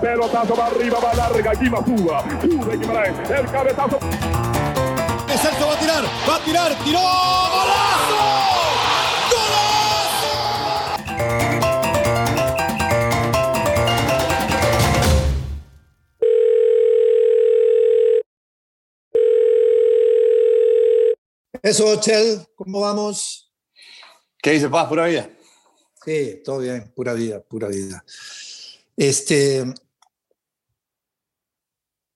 Pelotazo va arriba, va larga, aquí va Suba. Sube Guimaraes, el cabezazo. Celso va a tirar, va a tirar, tiró, golazo. Eso, Chel, ¿cómo vamos? ¿Qué dice Paz? Pura vida. Sí, todo bien, pura vida, pura vida. Este,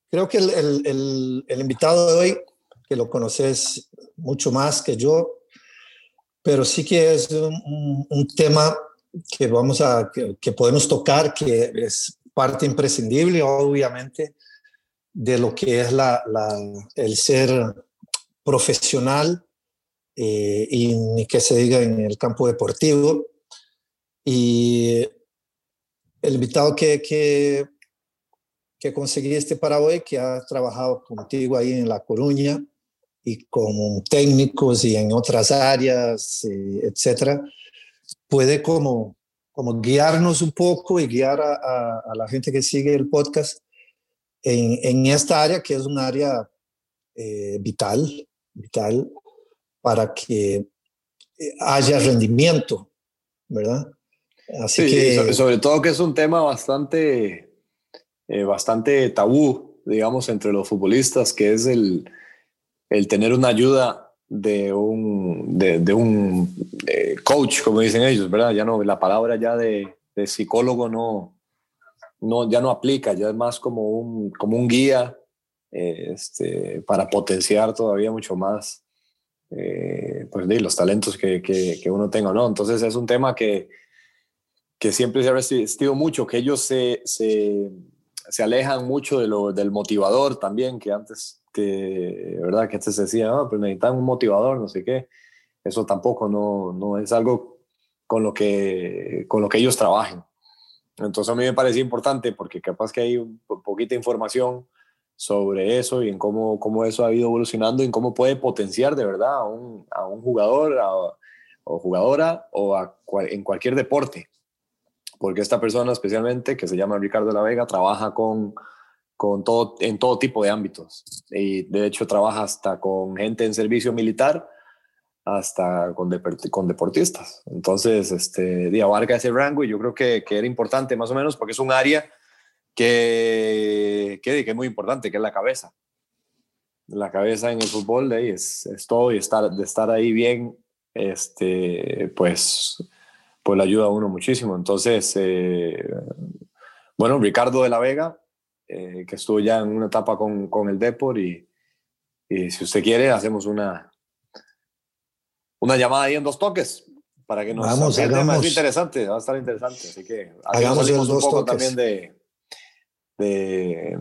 creo que el, el, el, invitado de hoy, que lo conoces mucho más que yo, pero sí que es un, un tema que vamos a, que, que, podemos tocar, que es parte imprescindible, obviamente, de lo que es la, la, el ser profesional eh, y ni que se diga en el campo deportivo. Y el invitado que, que, que conseguiste para hoy, que ha trabajado contigo ahí en La Coruña y con técnicos y en otras áreas, eh, etcétera, puede como, como guiarnos un poco y guiar a, a, a la gente que sigue el podcast en, en, esta área que es un área eh, vital, vital para que haya rendimiento, ¿verdad? Así sí, que... Sobre, todo que es un tema bastante, eh, bastante tabú, digamos, entre los futbolistas, que es el, el tener una ayuda de un, de, de un eh, coach, como dicen ellos, ¿verdad? Ya no, la palabra ya de, de, psicólogo no, no, ya no aplica, ya es más como un, como un guía eh, este, para potenciar todavía mucho más eh, pues, de los talentos que, que, que uno tenga, ¿no? Entonces es un tema que, que siempre se ha resistido mucho, que ellos se, se, se alejan mucho de lo, del motivador también, que antes, que, ¿verdad? Que antes se decía, no, pues necesitan un motivador, no sé qué. Eso tampoco no, no es algo con lo, que, con lo que ellos trabajen. Entonces a mí me parece importante porque capaz que hay un poquita información sobre eso y en cómo, cómo eso ha ido evolucionando y en cómo puede potenciar de verdad a un, a un jugador a, o jugadora o a, en cualquier deporte porque esta persona especialmente, que se llama Ricardo La Vega, trabaja con, con todo, en todo tipo de ámbitos. Y de hecho trabaja hasta con gente en servicio militar, hasta con, con deportistas. Entonces, este, abarca ese rango y yo creo que, que, era importante más o menos porque es un área que, que, que, es muy importante, que es la cabeza. La cabeza en el fútbol de ahí es, es todo y estar, de estar ahí bien, este, pues pues le ayuda a uno muchísimo. Entonces, eh, bueno, Ricardo de la Vega, eh, que estuvo ya en una etapa con, con el Depor y, y, si usted quiere, hacemos una, una llamada ahí en dos toques para que nos Vamos, el tema es interesante, va a estar interesante. Así que hagamos un poco toques. también de, de,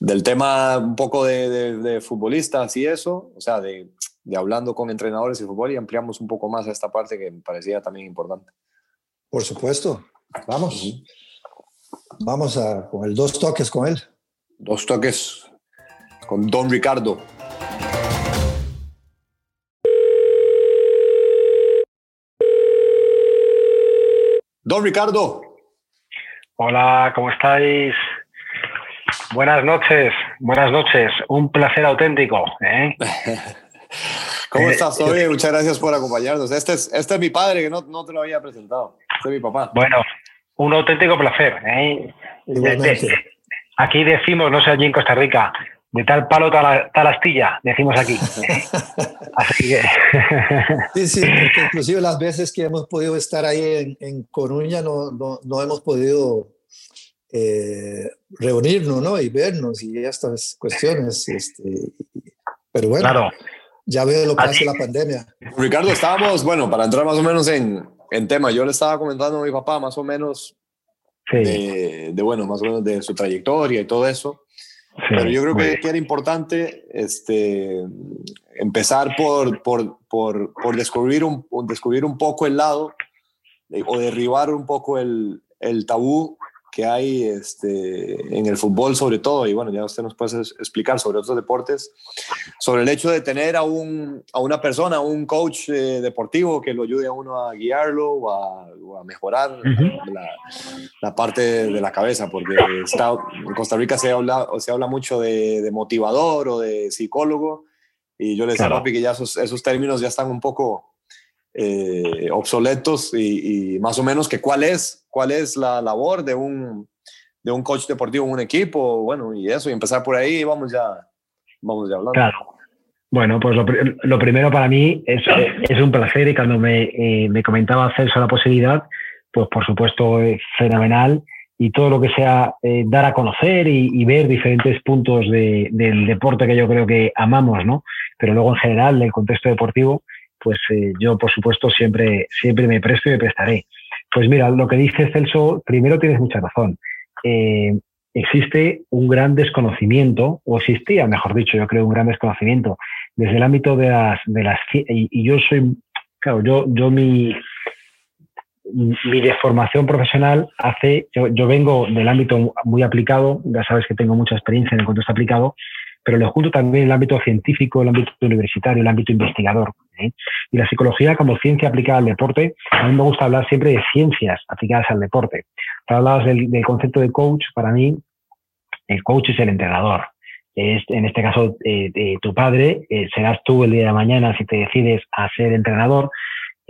del tema un poco de, de, de futbolistas y eso, o sea, de de hablando con entrenadores de fútbol y ampliamos un poco más a esta parte que me parecía también importante. Por supuesto. Vamos. Vamos a con el dos toques con él. Dos toques con Don Ricardo. Don Ricardo. Hola, ¿cómo estáis? Buenas noches, buenas noches. Un placer auténtico. ¿eh? ¿Cómo estás, Toby? Muchas gracias por acompañarnos. Este es, este es mi padre, que no, no te lo había presentado. Este es mi papá. Bueno, un auténtico placer. ¿eh? Aquí decimos, no sé allí en Costa Rica, de tal palo, tal, tal astilla, decimos aquí. Así que... sí, sí, inclusive las veces que hemos podido estar ahí en, en Coruña no, no, no, hemos podido eh, reunirnos ¿no? y vernos y estas cuestiones. Este, pero bueno. Claro ya veo lo que hace la pandemia. Ricardo, estábamos, bueno, para entrar más o menos en, en tema, yo le estaba comentando a mi papá más o menos sí. de, de, bueno, más o menos de su trayectoria y todo eso. Sí, Pero yo creo que, que, era importante este, empezar por, por, por, por descubrir, un, descubrir un poco el lado o derribar un poco el, el tabú que hay este, en el fútbol sobre todo, y bueno, ya usted nos puede explicar sobre otros deportes, sobre el hecho de tener a, un, a una persona, un coach eh, deportivo que lo ayude a uno a guiarlo o a, mejorar la, la, parte de la cabeza, porque está, en Costa Rica se habla, se habla mucho de, de motivador o de psicólogo, y yo le decía a Papi que ya esos, esos términos ya están un poco eh, obsoletos y, más o menos que cuál es, cuál es la labor de un, de un coach deportivo en un equipo, bueno, y eso, y empezar por ahí, vamos ya, vamos ya hablando. Claro. Bueno, pues lo, primero para mí es, es, un placer y cuando me, eh, me comentaba Celso la posibilidad, pues por supuesto es fenomenal y todo lo que sea eh, dar a conocer y, ver diferentes puntos de, del deporte que yo creo que amamos, ¿no? Pero luego en general del contexto deportivo, pues eh, yo, por supuesto, siempre, siempre me presto y me prestaré. Pues mira, lo que dice Celso, primero tienes mucha razón. Eh, existe un gran desconocimiento, o existía, mejor dicho, yo creo, un gran desconocimiento desde el ámbito de las... De las y, yo soy, claro, yo, yo mi, mi deformación profesional hace, yo, yo, vengo del ámbito muy aplicado, ya sabes que tengo mucha experiencia en el contexto aplicado, pero le junto también el ámbito científico, el ámbito universitario, el ámbito investigador. ¿eh? Y la psicología como ciencia aplicada al deporte, a mí me gusta hablar siempre de ciencias aplicadas al deporte. Hablabas del, del concepto de coach, para mí el coach es el entrenador. Es, en este caso, eh, tu padre, eh, serás tú el día de mañana si te decides a ser entrenador,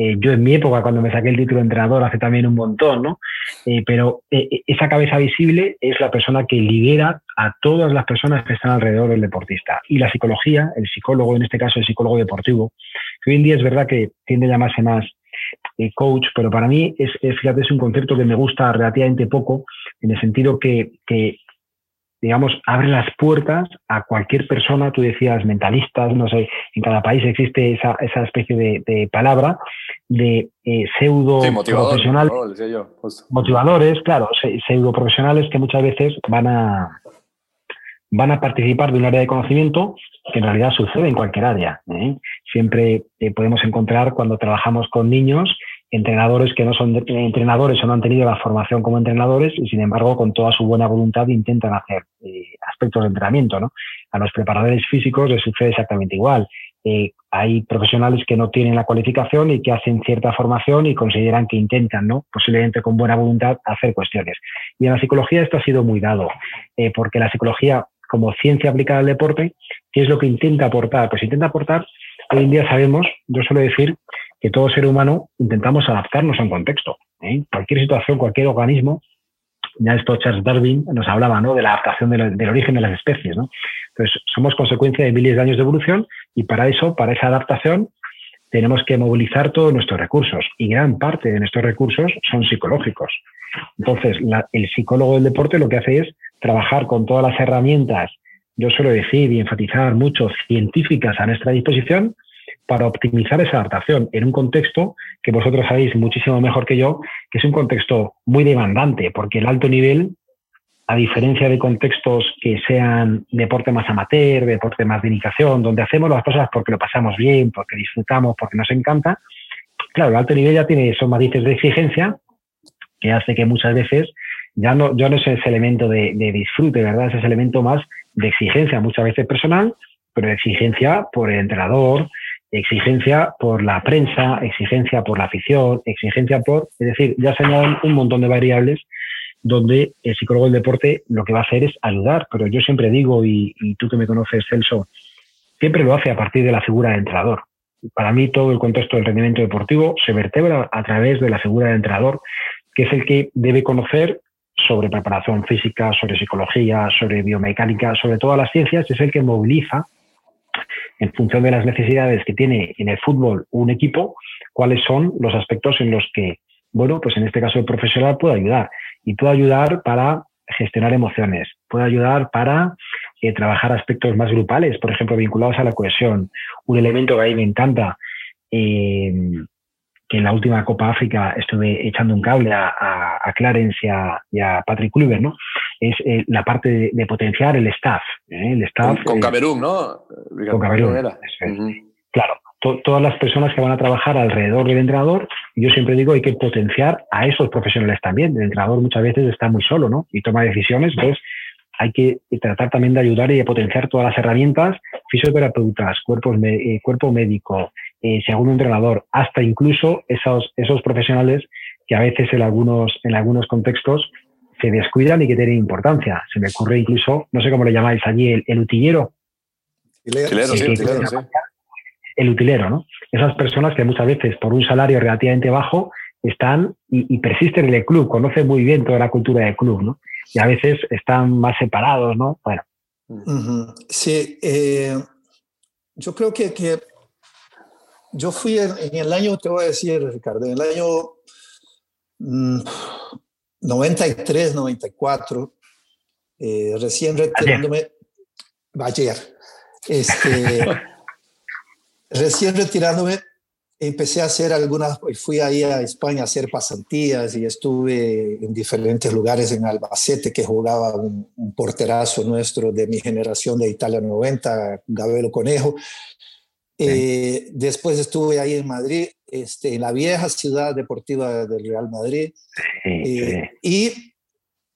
eh, yo en mi época, cuando me saqué el título de entrenador, hace también un montón, ¿no? Eh, pero eh, esa cabeza visible es la persona que lidera a todas las personas que están alrededor del deportista. Y la psicología, el psicólogo, en este caso el psicólogo deportivo, que hoy en día es verdad que tiende a llamarse más coach, pero para mí es, fíjate, es un concepto que me gusta relativamente poco, en el sentido que, que digamos, abre las puertas a cualquier persona, tú decías mentalistas, no sé, en cada país existe esa, esa especie de, palabra, de eh, pseudo profesionales, motivadores, claro, pseudo profesionales que muchas veces van a van a participar de un área de conocimiento que en realidad sucede en cualquier área. ¿eh? Siempre eh, podemos encontrar cuando trabajamos con niños entrenadores que no son entrenadores o no han tenido la formación como entrenadores y sin embargo con toda su buena voluntad intentan hacer eh, aspectos de entrenamiento. ¿no? A los preparadores físicos les sucede exactamente igual. Eh, hay profesionales que no tienen la cualificación y que hacen cierta formación y consideran que intentan, ¿no? posiblemente con buena voluntad, hacer cuestiones. Y en la psicología esto ha sido muy dado, eh, porque la psicología como ciencia aplicada al deporte, ¿qué es lo que intenta aportar? Pues intenta aportar, hoy en día sabemos, yo suelo decir que todo ser humano intentamos adaptarnos a un contexto. ¿eh? Cualquier situación, cualquier organismo, ya esto Charles Darwin nos hablaba ¿no? de la adaptación del origen de las especies. ¿no? Entonces, somos consecuencia de miles de años de evolución y para eso, para esa adaptación, tenemos que movilizar todos nuestros recursos y gran parte de nuestros recursos son psicológicos. Entonces, el psicólogo del deporte lo que hace es trabajar con todas las herramientas, yo suelo decir y enfatizar mucho, científicas a nuestra disposición para optimizar esa adaptación en un contexto que vosotros sabéis muchísimo mejor que yo, que es un contexto muy demandante, porque el alto nivel, a diferencia de contextos que sean deporte más amateur, deporte más de indicación, donde hacemos las cosas porque lo pasamos bien, porque disfrutamos, porque nos encanta, claro, el alto nivel ya tiene esos matices de exigencia que hace que muchas veces ya no, ya no es ese elemento de, de disfrute, ¿verdad? Es ese elemento más de exigencia, muchas veces personal, pero de exigencia por el entrenador, exigencia por la prensa, exigencia por la afición, exigencia por, es decir, ya se añaden un montón de variables donde el psicólogo del deporte lo que va a hacer es ayudar, pero yo siempre digo, y, tú que me conoces, Celso, siempre lo hace a partir de la figura del entrenador. Para mí todo el contexto del rendimiento deportivo se vertebra a través de la figura del entrenador, que es el que debe conocer sobre preparación física, sobre psicología, sobre biomecánica, sobre todas las ciencias, es el que moviliza en función de las necesidades que tiene en el fútbol un equipo, cuáles son los aspectos en los que, bueno, pues en este caso el profesional puede ayudar. Y puede ayudar para gestionar emociones, puede ayudar para eh, trabajar aspectos más grupales, por ejemplo, vinculados a la cohesión. Un elemento que a mí me encanta, eh, que en la última Copa África estuve echando un cable a, Clarence y a, Patrick Kluivert, ¿no? Es eh, la parte de, potenciar el staff. ¿eh? El staff con, Camerún, ¿no? Con Camerún, Claro. todas las personas que van a trabajar alrededor del entrenador, yo siempre digo hay que potenciar a esos profesionales también. El entrenador muchas veces está muy solo, ¿no? Y toma decisiones, entonces hay que tratar también de ayudar y de potenciar todas las herramientas, fisioterapeutas, cuerpos, eh, cuerpo médico, eh, según un entrenador, hasta incluso esos, esos profesionales que a veces en algunos, en algunos contextos se descuidan y que tienen importancia. Se me ocurre incluso, no sé cómo le llamáis allí, el, utillero. El utilero, ¿no? Esas personas que muchas veces por un salario relativamente bajo están y, y persisten en el club, conocen muy bien toda la cultura del club, ¿no? y a veces están más separados, ¿no? Bueno. Sí, eh, yo creo que, que yo fui en, el año, te voy a decir, Ricardo, en el año 93, mm, 94, eh, recién retirándome, ayer, este, recién retirándome, empecé a hacer algunas, fui ahí a España a hacer pasantías y estuve en diferentes lugares en Albacete que jugaba un, porterazo nuestro de mi generación de Italia 90, Gabelo Conejo. Eh, después estuve ahí en Madrid, este, en la vieja ciudad deportiva del Real Madrid. Eh, y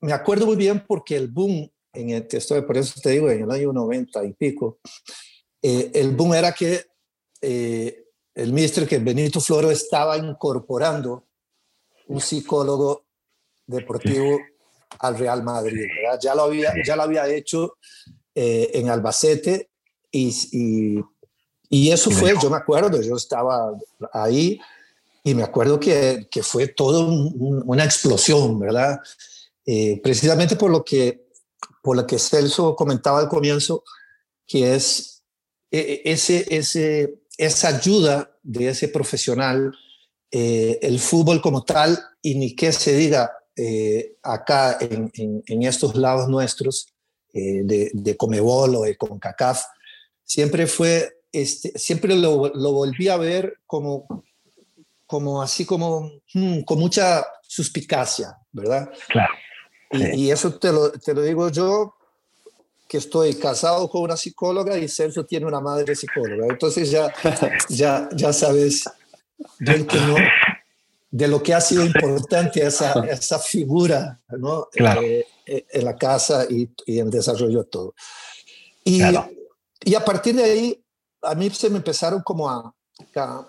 me acuerdo muy bien porque el boom, en el que estoy, por eso te digo, en el año 90 y pico, eh, el boom era que el mister que Benito Floro estaba incorporando un psicólogo deportivo al Real Madrid. Ya, lo había, ya lo había hecho eh, en Albacete y, y, eso fue, yo me acuerdo, yo estaba ahí y me acuerdo que, que fue todo una explosión, ¿verdad? Eh, precisamente por lo, que, por lo que Celso comentaba al comienzo, que es e, e, ese, ese esa ayuda de ese profesional, eh, el fútbol como tal, y ni qué se diga eh, acá en, en, estos lados nuestros, eh, de, de, Comebol o de CONCACAF, siempre fue, este, siempre lo, lo volví a ver como, como así como hmm, con mucha suspicacia, ¿verdad? Claro. Y, y, eso te lo, te lo digo yo que estoy casado con una psicóloga y Celso tiene una madre psicóloga. Entonces ya, ya, ya sabes de lo que ha sido importante esa, esa figura ¿no? Eh, eh, en la casa y, y, en desarrollo de todo. Y, y a partir de ahí, a mí se me empezaron como a,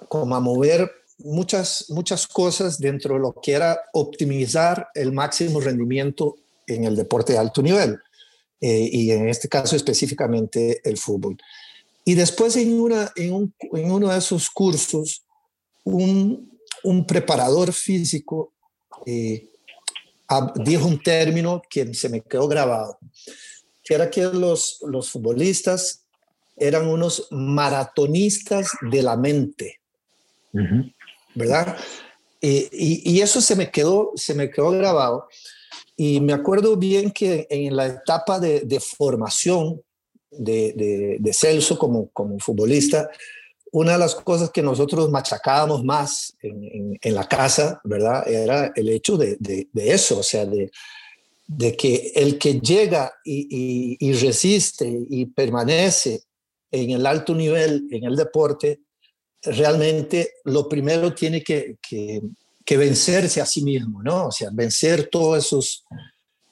como a mover muchas, muchas cosas dentro de lo que era optimizar el máximo rendimiento en el deporte de alto nivel. Eh, y en este caso específicamente el fútbol. Y después en, una, en, un, en uno de esos cursos, un, un preparador físico eh, dijo un término que se me quedó grabado, que era que los, los futbolistas eran unos maratonistas de la mente, ¿verdad? Eh, y, y, eso se me quedó, se me quedó grabado. Y me acuerdo bien que en la etapa de, formación de, de, Celso como, como futbolista, una de las cosas que nosotros machacábamos más en, en, la casa, ¿verdad? Era el hecho de, de eso, o sea, de, de que el que llega y, y, resiste y permanece en el alto nivel en el deporte, realmente lo primero tiene que, que, que vencerse a sí mismo, ¿no? O sea, vencer todos esos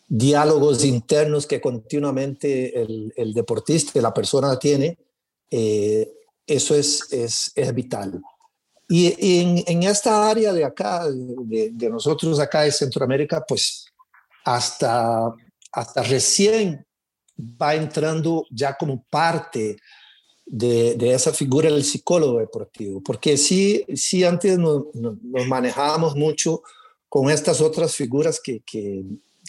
diálogos internos que continuamente el, el deportista, la persona tiene, eh, eso es, es, es, vital. Y en, en, esta área de acá, de, de, nosotros acá de Centroamérica, pues hasta, hasta recién va entrando ya como parte de, esa figura del psicólogo deportivo, porque sí, sí antes nos, nos manejábamos mucho con estas otras figuras que, que,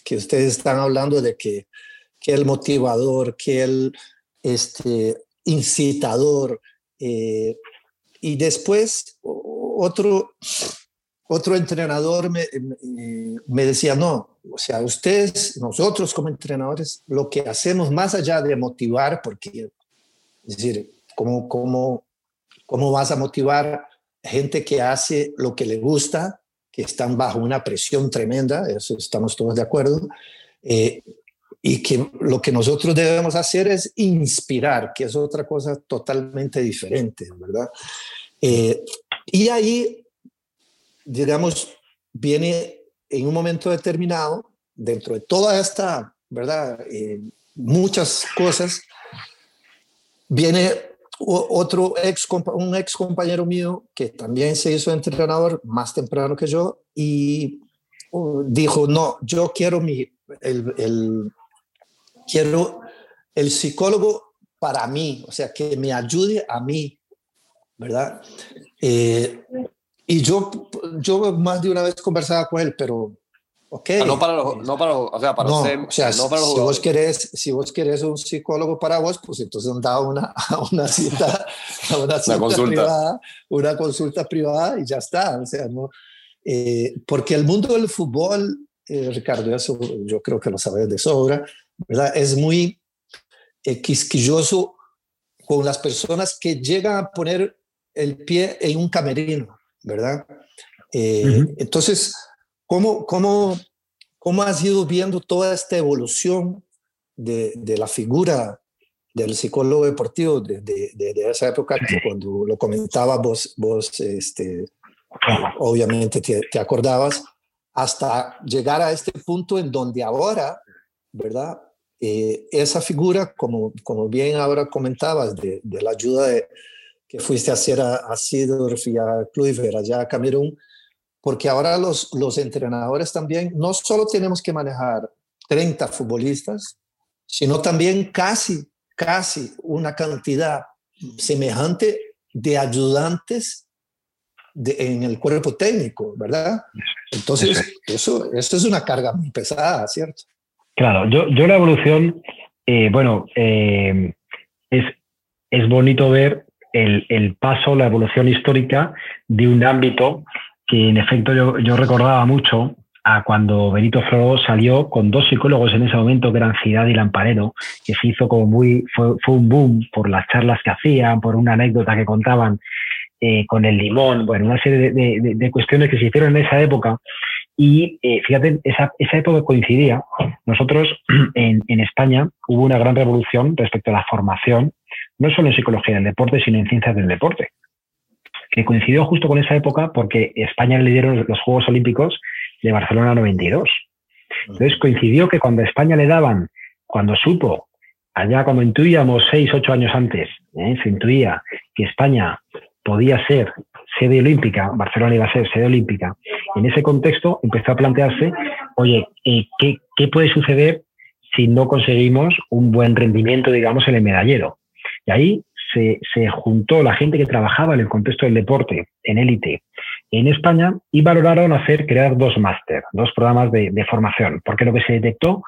que, ustedes están hablando de que, que el motivador, que el este, incitador, eh, y después otro, otro entrenador me, me, decía, no, o sea, ustedes, nosotros como entrenadores, lo que hacemos más allá de motivar, porque es decir, ¿cómo, cómo, cómo vas a motivar gente que hace lo que le gusta, que están bajo una presión tremenda, eso estamos todos de acuerdo, eh, y que lo que nosotros debemos hacer es inspirar, que es otra cosa totalmente diferente, ¿verdad? Eh, y ahí, digamos, viene en un momento determinado, dentro de toda esta, ¿verdad? Eh, muchas cosas, viene otro ex, un ex compañero mío que también se hizo entrenador más temprano que yo y uh, dijo, no, yo quiero mi, el, el, quiero el psicólogo para mí, o sea, que me ayude a mí, ¿verdad? Eh, y yo, yo más de una vez conversaba con él, pero Okay. Ah, no para los, no para o sea, para no, o sea, si, vos querés, si vos querés un psicólogo para vos, pues entonces anda una, una cita, una, cita consulta. privada, una consulta privada y ya está. O sea, no, eh, porque el mundo del fútbol, eh, Ricardo, eso yo creo que lo sabes de sobra, ¿verdad? Es muy eh, quisquilloso con las personas que llegan a poner el pie en un camerino, ¿verdad? Entonces, ¿Cómo, cómo, cómo has ido viendo toda esta evolución de, de la figura del psicólogo deportivo desde de, de, esa época que cuando lo comentaba vos, vos este, obviamente te, te, acordabas, hasta llegar a este punto en donde ahora, ¿verdad? Eh, esa figura, como, como bien ahora comentabas, de, de la ayuda que fuiste a hacer a, a Sidorf y a Kluivert allá a Camerún, porque ahora los, los entrenadores también no solo tenemos que manejar 30 futbolistas, sino también casi, casi una cantidad semejante de ayudantes de, en el cuerpo técnico, ¿verdad? Entonces, eso, eso es una carga muy pesada, ¿cierto? Claro, yo, yo la evolución, eh, bueno, eh, es, es bonito ver el, el, paso, la evolución histórica de un ámbito que en efecto yo, yo recordaba mucho a cuando Benito Floro salió con dos psicólogos en ese momento, que eran Ciudad y Lamparero, que se hizo como muy, fue, un boom por las charlas que hacían, por una anécdota que contaban eh, con el limón, bueno, una serie de, de, de, cuestiones que se hicieron en esa época. Y eh, fíjate, esa, esa época coincidía. Nosotros en, en España hubo una gran revolución respecto a la formación, no solo en psicología del deporte, sino en ciencias del deporte que coincidió justo con esa época porque España le dieron los Juegos Olímpicos de Barcelona 92. Entonces coincidió que cuando España le daban, cuando supo, allá cuando intuíamos seis, ocho años antes, ¿eh? se intuía que España podía ser sede olímpica, Barcelona iba a ser sede olímpica, en ese contexto empezó a plantearse, oye, eh, ¿qué, ¿qué puede suceder si no conseguimos un buen rendimiento, digamos, en el medallero? Y ahí se, se, juntó la gente que trabajaba en el contexto del deporte, en élite, en España, y valoraron hacer, crear dos máster, dos programas de, de, formación, porque lo que se detectó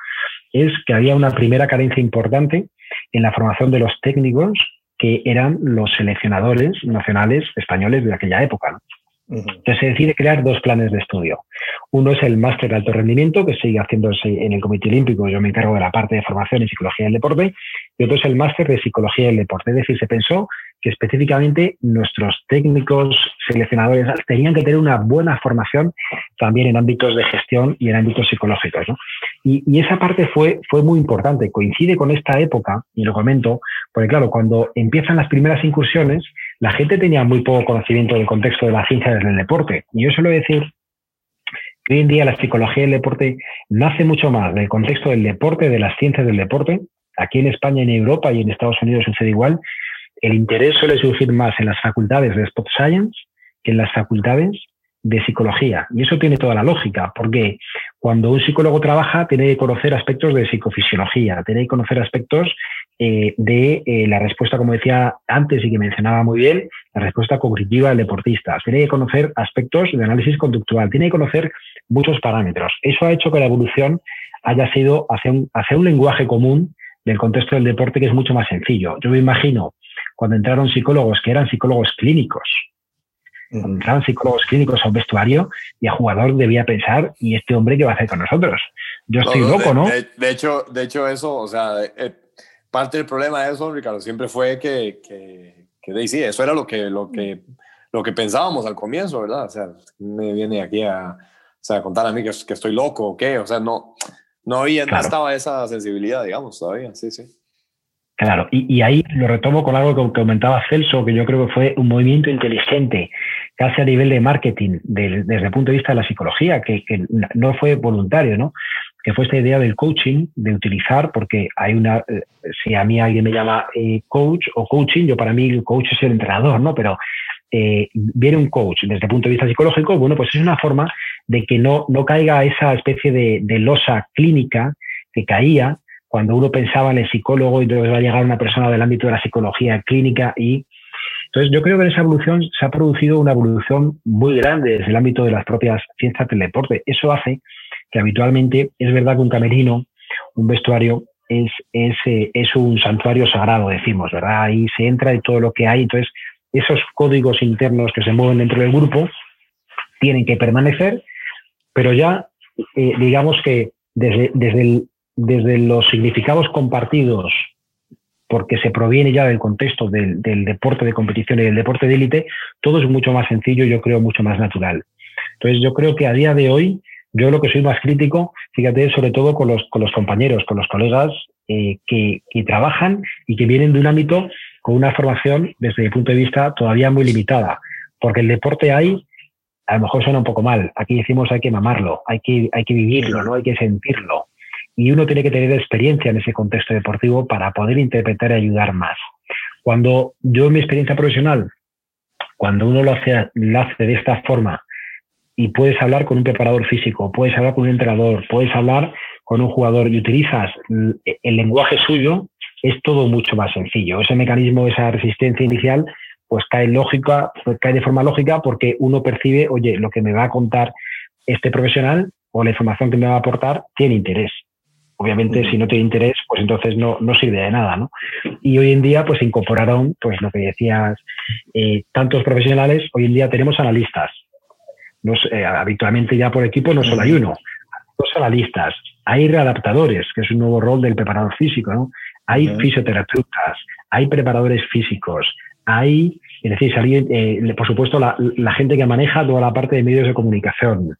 es que había una primera carencia importante en la formación de los técnicos que eran los seleccionadores nacionales españoles de aquella época. Entonces se decide crear dos planes de estudio. Uno es el máster de alto rendimiento, que sigue haciéndose en el Comité Olímpico, yo me encargo de la parte de formación en psicología del deporte, y otro es el máster de psicología del deporte. Es decir, se pensó que específicamente nuestros técnicos seleccionadores tenían que tener una buena formación también en ámbitos de gestión y en ámbitos psicológicos. ¿no? Y, y, esa parte fue, fue muy importante, coincide con esta época, y lo comento, porque claro, cuando empiezan las primeras incursiones, la gente tenía muy poco conocimiento del contexto de la ciencia del deporte. Y yo suelo decir que hoy en día la psicología del deporte nace mucho más del contexto del deporte, de las ciencias del deporte. Aquí en España, en Europa y en Estados Unidos sucede igual. El interés suele surgir más en las facultades de Sport Science que en las facultades de psicología. Y eso tiene toda la lógica, porque cuando un psicólogo trabaja tiene que conocer aspectos de psicofisiología, tiene que conocer aspectos eh, de eh, la respuesta, como decía antes y que mencionaba muy bien, la respuesta cognitiva del deportista. Tiene que conocer aspectos de análisis conductual, tiene que conocer muchos parámetros. Eso ha hecho que la evolución haya sido hacia hacia un lenguaje común del contexto del deporte que es mucho más sencillo. Yo me imagino cuando entraron psicólogos que eran psicólogos clínicos, cuando entraban psicólogos clínicos a un vestuario y el jugador debía pensar, ¿y este hombre qué va a hacer con nosotros? Yo estoy loco, ¿no? De, de, hecho, de hecho, eso, o sea, eh, parte del problema de eso, Ricardo, siempre fue que, que, que sí, eso era lo que, lo, que, lo que pensábamos al comienzo, ¿verdad? O sea, me viene aquí a, o sea, a contar a mí que, que, estoy loco o qué, o sea, no, no, había, claro. no estaba esa sensibilidad, digamos, todavía, sí, sí. Claro, y, ahí lo retomo con algo que comentaba Celso, que yo creo que fue un movimiento inteligente, casi a nivel de marketing, desde el punto de vista de la psicología, que, no fue voluntario, ¿no? Que fue esta idea del coaching, de utilizar, porque hay una, eh, si a mí alguien me llama eh, coach o coaching, yo para mí el coach es el entrenador, ¿no? Pero eh, viene un coach desde el punto de vista psicológico, bueno, pues es una forma de que no, no caiga esa especie de, losa clínica que caía cuando uno pensaba en el psicólogo y entonces va a llegar una persona del ámbito de la psicología clínica y entonces yo creo que en esa evolución se ha producido una evolución muy grande desde el ámbito de las propias ciencias del deporte. Eso hace que habitualmente es verdad que un camerino, un vestuario es, es, eh, es un santuario sagrado, decimos, ¿verdad? Ahí se entra de todo lo que hay. Entonces, esos códigos internos que se mueven dentro del grupo tienen que permanecer, pero ya eh, digamos que desde, desde desde los significados compartidos, porque se proviene ya del contexto del, deporte de competición y del deporte de élite, todo es mucho más sencillo, yo creo, mucho más natural. Entonces, yo creo que a día de hoy, yo lo que soy más crítico, fíjate, sobre todo con los, con los compañeros, con los colegas eh, que, que trabajan y que vienen de un ámbito con una formación, desde mi punto de vista, todavía muy limitada. Porque el deporte hay, a lo mejor suena un poco mal, aquí decimos hay que mamarlo, hay que, hay que vivirlo, ¿no? hay que sentirlo y uno tiene que tener experiencia en ese contexto deportivo para poder interpretar y ayudar más. Cuando yo en mi experiencia profesional, cuando uno lo hace, lo hace de esta forma y puedes hablar con un preparador físico, puedes hablar con un entrenador, puedes hablar con un jugador y utilizas el lenguaje suyo, es todo mucho más sencillo. Ese mecanismo, esa resistencia inicial, pues cae lógica, cae de forma lógica porque uno percibe, oye, lo que me va a contar este profesional o la información que me va a aportar tiene interés. Obviamente, si no tiene interés, pues entonces no, no sirve de nada, ¿no? Y hoy en día, pues incorporaron, pues lo que decías, eh, tantos profesionales, hoy en día tenemos analistas. Eh, habitualmente ya por equipo no solo hay uno, dos analistas. Hay readaptadores, que es un nuevo rol del preparador físico, ¿no? Hay fisioterapeutas, hay preparadores físicos, hay, es decir, eh, por supuesto, la, la, gente que maneja toda la parte de medios de comunicación,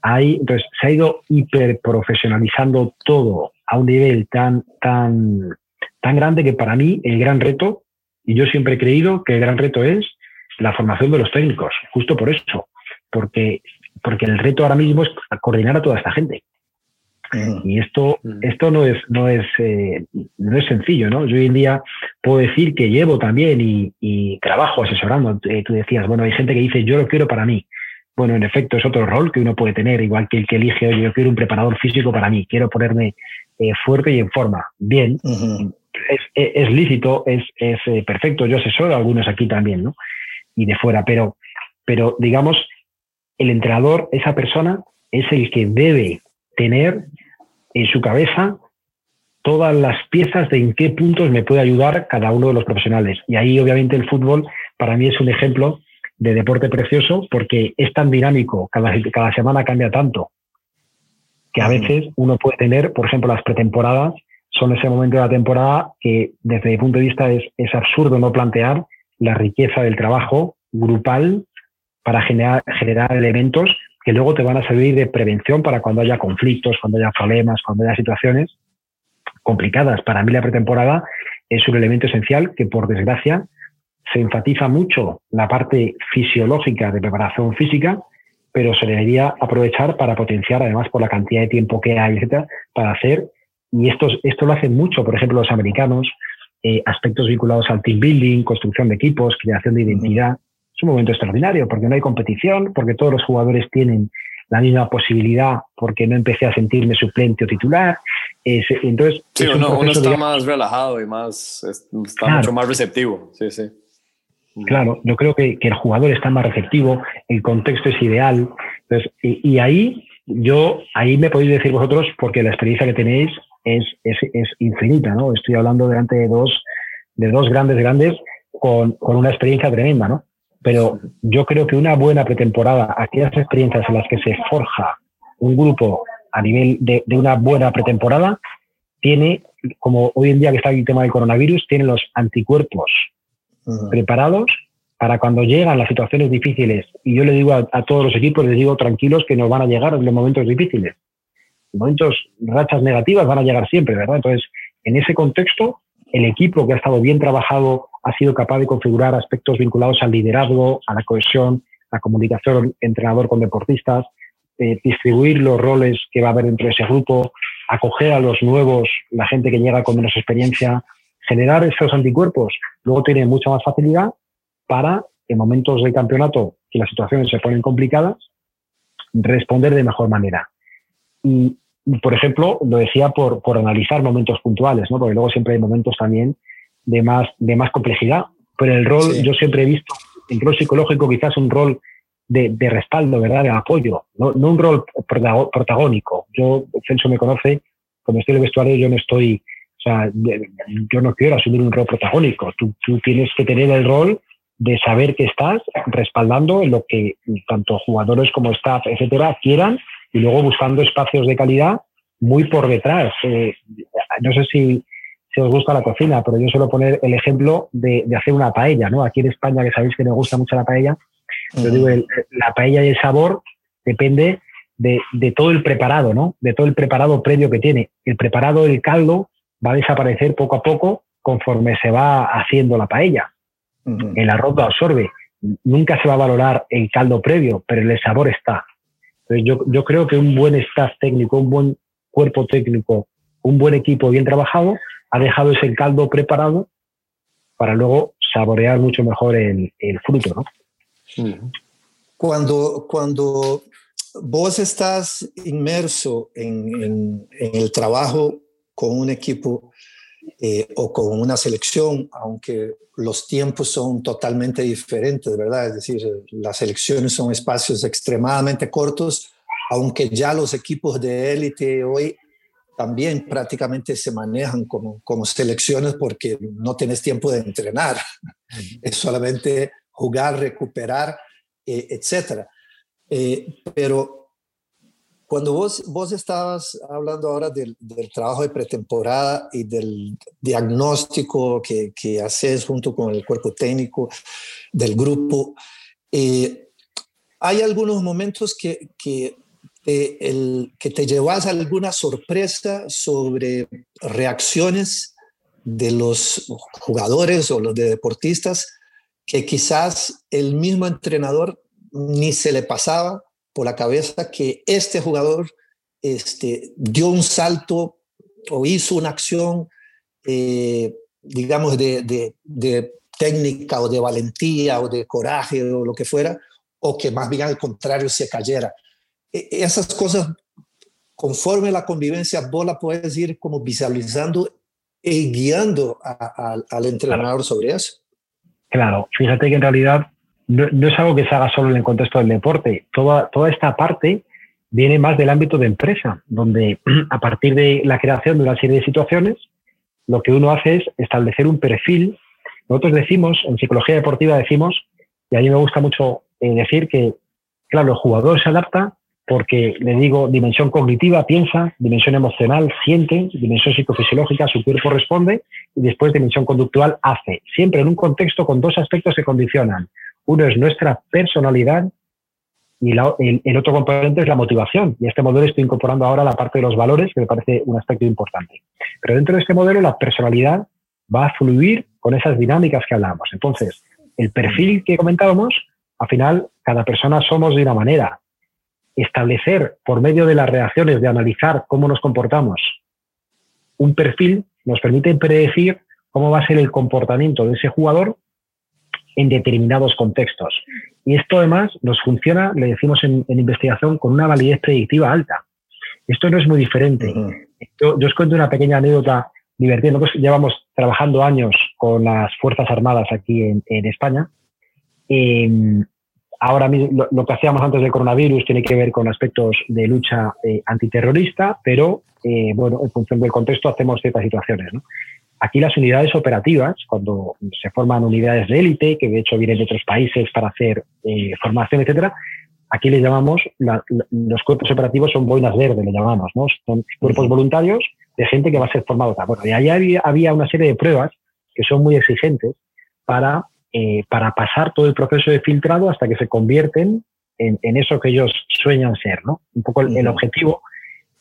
hay, entonces, se ha ido hiperprofesionalizando todo a un nivel tan, tan, tan grande que para mí el gran reto, y yo siempre he creído que el gran reto es la formación de los técnicos, justo por eso, porque, porque el reto ahora mismo es coordinar a toda esta gente. Y esto, esto no es, no es, eh, no es sencillo, ¿no? Yo hoy en día puedo decir que llevo también y, y trabajo asesorando. Eh, tú decías, bueno, hay gente que dice, yo lo quiero para mí. Bueno, en efecto, es otro rol que uno puede tener, igual que el que elige, oye, yo quiero un preparador físico para mí, quiero ponerme eh, fuerte y en forma. Bien, es, lícito, es, eh, perfecto. Yo asesoro a algunos aquí también, ¿no? Y de fuera, pero, pero digamos, el entrenador, esa persona, es el que debe tener en su cabeza todas las piezas de en qué puntos me puede ayudar cada uno de los profesionales. Y ahí, obviamente, el fútbol para mí es un ejemplo de deporte precioso porque es tan dinámico, cada, cada semana cambia tanto, que a veces uno puede tener, por ejemplo, las pretemporadas, son ese momento de la temporada que desde mi punto de vista es, es absurdo no plantear la riqueza del trabajo grupal para generar, generar elementos que luego te van a servir de prevención para cuando haya conflictos, cuando haya problemas, cuando haya situaciones complicadas. Para mí la pretemporada es un elemento esencial que por desgracia se enfatiza mucho la parte fisiológica de preparación física, pero se debería aprovechar para potenciar, además por la cantidad de tiempo que hay, etcétera, para hacer, y esto, esto lo hacen mucho, por ejemplo, los americanos, eh, aspectos vinculados al team building, construcción de equipos, creación de identidad. Es un momento extraordinario porque no hay competición, porque todos los jugadores tienen la misma posibilidad, porque no empecé a sentirme suplente o titular. entonces, sí, uno, está más relajado y más, está mucho más receptivo. Sí, sí. Claro, yo creo que, el jugador está más receptivo, el contexto es ideal. y, ahí yo, ahí me podéis decir vosotros, porque la experiencia que tenéis es, es, infinita, ¿no? Estoy hablando delante de dos, de dos grandes, grandes, con, una experiencia tremenda, ¿no? Pero yo creo que una buena pretemporada, aquellas experiencias en las que se forja un grupo a nivel de, de una buena pretemporada, tiene, como hoy en día que está el tema del coronavirus, tiene los anticuerpos preparados para cuando llegan las situaciones difíciles. Y yo le digo a, todos los equipos, les digo tranquilos que nos van a llegar los momentos difíciles. Momentos, rachas negativas van a llegar siempre, ¿verdad? Entonces, en ese contexto, el equipo que ha estado bien trabajado ha sido capaz de configurar aspectos vinculados al liderazgo, a la cohesión, la comunicación entrenador con deportistas, eh, distribuir los roles que va a haber dentro de ese grupo, acoger a los nuevos, la gente que llega con menos experiencia, generar esos anticuerpos. Luego tiene mucha más facilidad para, en momentos de campeonato que las situaciones se ponen complicadas, responder de mejor manera. Y, por ejemplo, lo decía por, por analizar momentos puntuales, ¿no? porque luego siempre hay momentos también de más, de más complejidad. Pero el rol, yo siempre he visto, el rol psicológico quizás un rol de, de respaldo, ¿verdad? De apoyo, no, no un rol protagónico. Yo, Celso me conoce, cuando estoy en el vestuario yo no estoy, o sea, yo no quiero asumir un rol protagónico. Tú, tú tienes que tener el rol de saber que estás respaldando lo que tanto jugadores como staff, etcétera, quieran y luego buscando espacios de calidad muy por detrás. Eh, no sé si, si, os gusta la cocina, pero yo suelo poner el ejemplo de, de, hacer una paella, ¿no? Aquí en España, que sabéis que me gusta mucho la paella, yo digo, la paella y el sabor depende de, de, todo el preparado, ¿no? De todo el preparado previo que tiene. El preparado del caldo va a desaparecer poco a poco conforme se va haciendo la paella. El arroz lo absorbe. Nunca se va a valorar el caldo previo, pero el sabor está. Yo, yo creo que un buen staff técnico, un buen cuerpo técnico, un buen equipo bien trabajado, ha dejado ese caldo preparado para luego saborear mucho mejor el, el fruto, ¿no? Cuando, cuando vos estás inmerso en, en, en, el trabajo con un equipo eh, o con una selección, aunque los tiempos son totalmente diferentes, ¿verdad? Es decir, las elecciones son espacios extremadamente cortos, aunque ya los equipos de élite hoy también prácticamente se manejan como, como selecciones porque no tienes tiempo de entrenar, es solamente jugar, recuperar, eh, etc. Eh, pero cuando vos, vos estabas hablando ahora del, del, trabajo de pretemporada y del diagnóstico que, que, haces junto con el cuerpo técnico del grupo, eh, ¿hay algunos momentos que, que, el, que te llevas alguna sorpresa sobre reacciones de los jugadores o los de deportistas que quizás el mismo entrenador ni se le pasaba por la cabeza que este jugador este, dio un salto o hizo una acción, eh, digamos, de, de, técnica o de valentía o de coraje o lo que fuera, o que más bien al contrario se cayera. E, esas cosas, conforme la convivencia, vos la puedes ir como visualizando y guiando a, a, al entrenador sobre eso. Claro, fíjate que en realidad no, es algo que se haga solo en el contexto del deporte. Toda, toda esta parte viene más del ámbito de empresa, donde a partir de la creación de una serie de situaciones, lo que uno hace es establecer un perfil. Nosotros decimos, en psicología deportiva decimos, y a mí me gusta mucho eh, decir que, claro, el jugador se adapta porque le digo dimensión cognitiva, piensa, dimensión emocional, siente, dimensión psicofisiológica, su cuerpo responde, y después dimensión conductual, hace. Siempre en un contexto con dos aspectos que condicionan. Uno es nuestra personalidad y el, otro componente es la motivación. Y este modelo estoy incorporando ahora la parte de los valores, que me parece un aspecto importante. Pero dentro de este modelo, la personalidad va a fluir con esas dinámicas que hablamos. Entonces, el perfil que comentábamos, al final, cada persona somos de una manera. Establecer por medio de las reacciones, de analizar cómo nos comportamos, un perfil nos permite predecir cómo va a ser el comportamiento de ese jugador en determinados contextos. Y esto además nos funciona, le decimos en, investigación, con una validez predictiva alta. Esto no es muy diferente. yo, os cuento una pequeña anécdota divertida. Nosotros llevamos trabajando años con las Fuerzas Armadas aquí en, España. Em, ahora mismo, lo, que hacíamos antes del coronavirus tiene que ver con aspectos de lucha eh, antiterrorista, pero eh, bueno, en función del contexto hacemos ciertas situaciones. ¿no? Aquí las unidades operativas, cuando se forman unidades de élite, que de hecho vienen de otros países para hacer eh, formación, etcétera, aquí les llamamos, los cuerpos operativos son boinas verdes, le llamamos, ¿no? Son cuerpos voluntarios de gente que va a ser formada. Bueno, y ahí había, había, una serie de pruebas que son muy exigentes para, eh, para pasar todo el proceso de filtrado hasta que se convierten en, en eso que ellos sueñan ser, ¿no? Un poco el, objetivo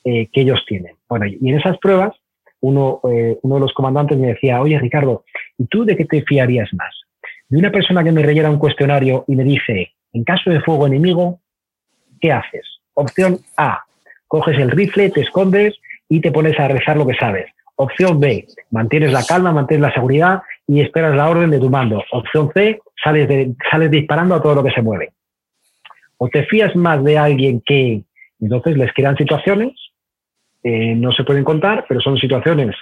eh, que ellos tienen. Bueno, y en esas pruebas uno, eh, uno de los comandantes me decía, oye Ricardo, ¿y tú de qué te fiarías más? De una persona que me rellena un cuestionario y me dice, en caso de fuego enemigo, ¿qué haces? Opción A, coges el rifle, te escondes y te pones a rezar lo que sabes. Opción B, mantienes la calma, mantienes la seguridad y esperas la orden de tu mando. Opción C, sales, sales disparando a todo lo que se mueve. O te fías más de alguien que entonces les crean situaciones, eh, no se pueden contar, pero son situaciones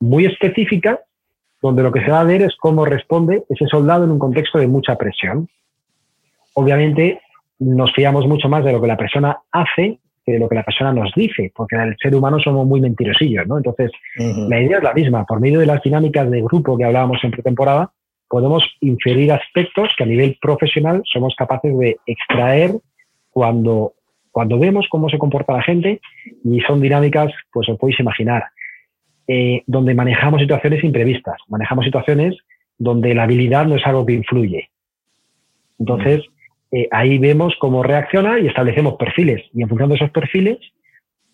muy específicas donde lo que se va a ver es cómo responde ese soldado en un contexto de mucha presión. Obviamente nos fiamos mucho más de lo que la persona hace que lo que la persona nos dice, porque el ser humano somos muy mentirosillos, ¿no? Entonces, la idea es la misma. Por medio de las dinámicas de grupo que hablábamos en pretemporada, podemos inferir aspectos que a nivel profesional somos capaces de extraer cuando, cuando vemos cómo se comporta la gente y son dinámicas, pues os podéis imaginar, eh, donde manejamos situaciones imprevistas, manejamos situaciones donde la habilidad no es algo que influye. Entonces, eh, ahí vemos cómo reacciona y establecemos perfiles. Y en función de esos perfiles,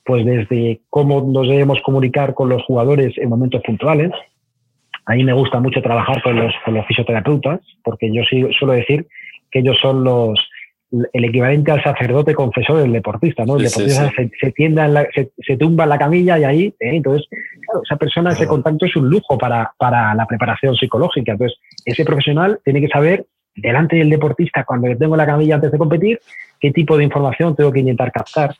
pues desde cómo nos debemos comunicar con los jugadores en momentos puntuales. A mí me gusta mucho trabajar con los, con los fisioterapeutas, porque yo sí, suelo decir que ellos son los, el equivalente al sacerdote confesor del deportista, ¿no? El deportista Se, se, se, tumba en la camilla y ahí, ¿eh? entonces, claro, esa persona, ese contacto es un lujo para, para la preparación psicológica. Entonces, ese profesional tiene que saber delante del deportista cuando le tengo la camilla antes de competir, qué tipo de información tengo que intentar captar,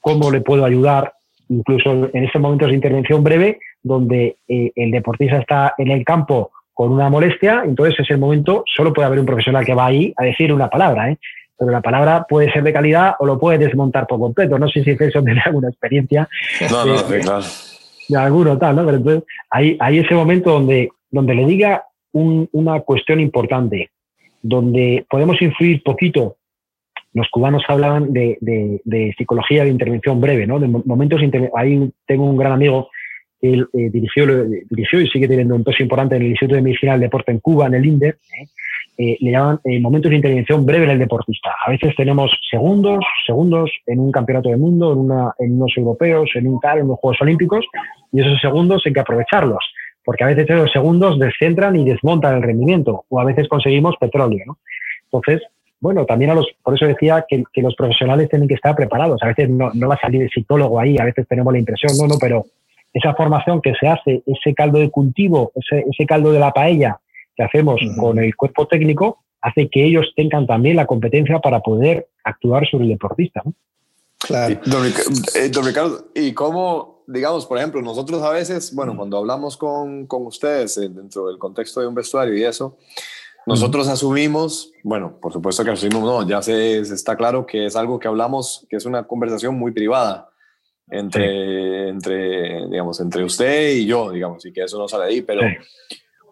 cómo le puedo ayudar, incluso en ese momento de intervención breve, donde eh, el deportista está en el campo con una molestia, entonces ese momento solo puede haber un profesional que va ahí a decir una palabra, ¿eh? pero la palabra puede ser de calidad o lo puede desmontar por completo. No sé si eso tiene alguna experiencia. No, no, de, claro. de alguno tal, ¿no? Pero entonces hay, hay ese momento donde, donde le diga una cuestión importante, donde podemos influir poquito. Los cubanos hablaban de, psicología de intervención breve, ¿no? De momentos ahí tengo un gran amigo él eh, dirigió, dirigió y sigue teniendo un peso importante en el Instituto de Medicina del Deporte en Cuba, en el INDER. ¿eh? Eh, le llaman momentos de intervención breve en el deportista. A veces tenemos segundos, segundos en un campeonato del mundo, en, una, en unos europeos, en un tal, en los Juegos Olímpicos, y esos segundos hay que aprovecharlos porque a veces esos segundos descentran y desmontan el rendimiento, o a veces conseguimos petróleo. ¿no? Entonces, bueno, también a los, por eso decía que, los profesionales tienen que estar preparados. A veces no, va a salir el psicólogo ahí, a veces tenemos la impresión, no, no, pero esa formación que se hace, ese caldo de cultivo, ese, ese caldo de la paella que hacemos con el cuerpo técnico, hace que ellos tengan también la competencia para poder actuar sobre el deportista. ¿no? Claro. Don, eh, don Ricardo, ¿y cómo, digamos, por ejemplo, nosotros a veces, bueno, cuando hablamos con, con ustedes eh, dentro del contexto de un vestuario y eso, nosotros asumimos, bueno, por supuesto que asumimos, no, ya se, está claro que es algo que hablamos, que es una conversación muy privada entre, entre, digamos, entre usted y yo, digamos, y que eso no sale ahí, pero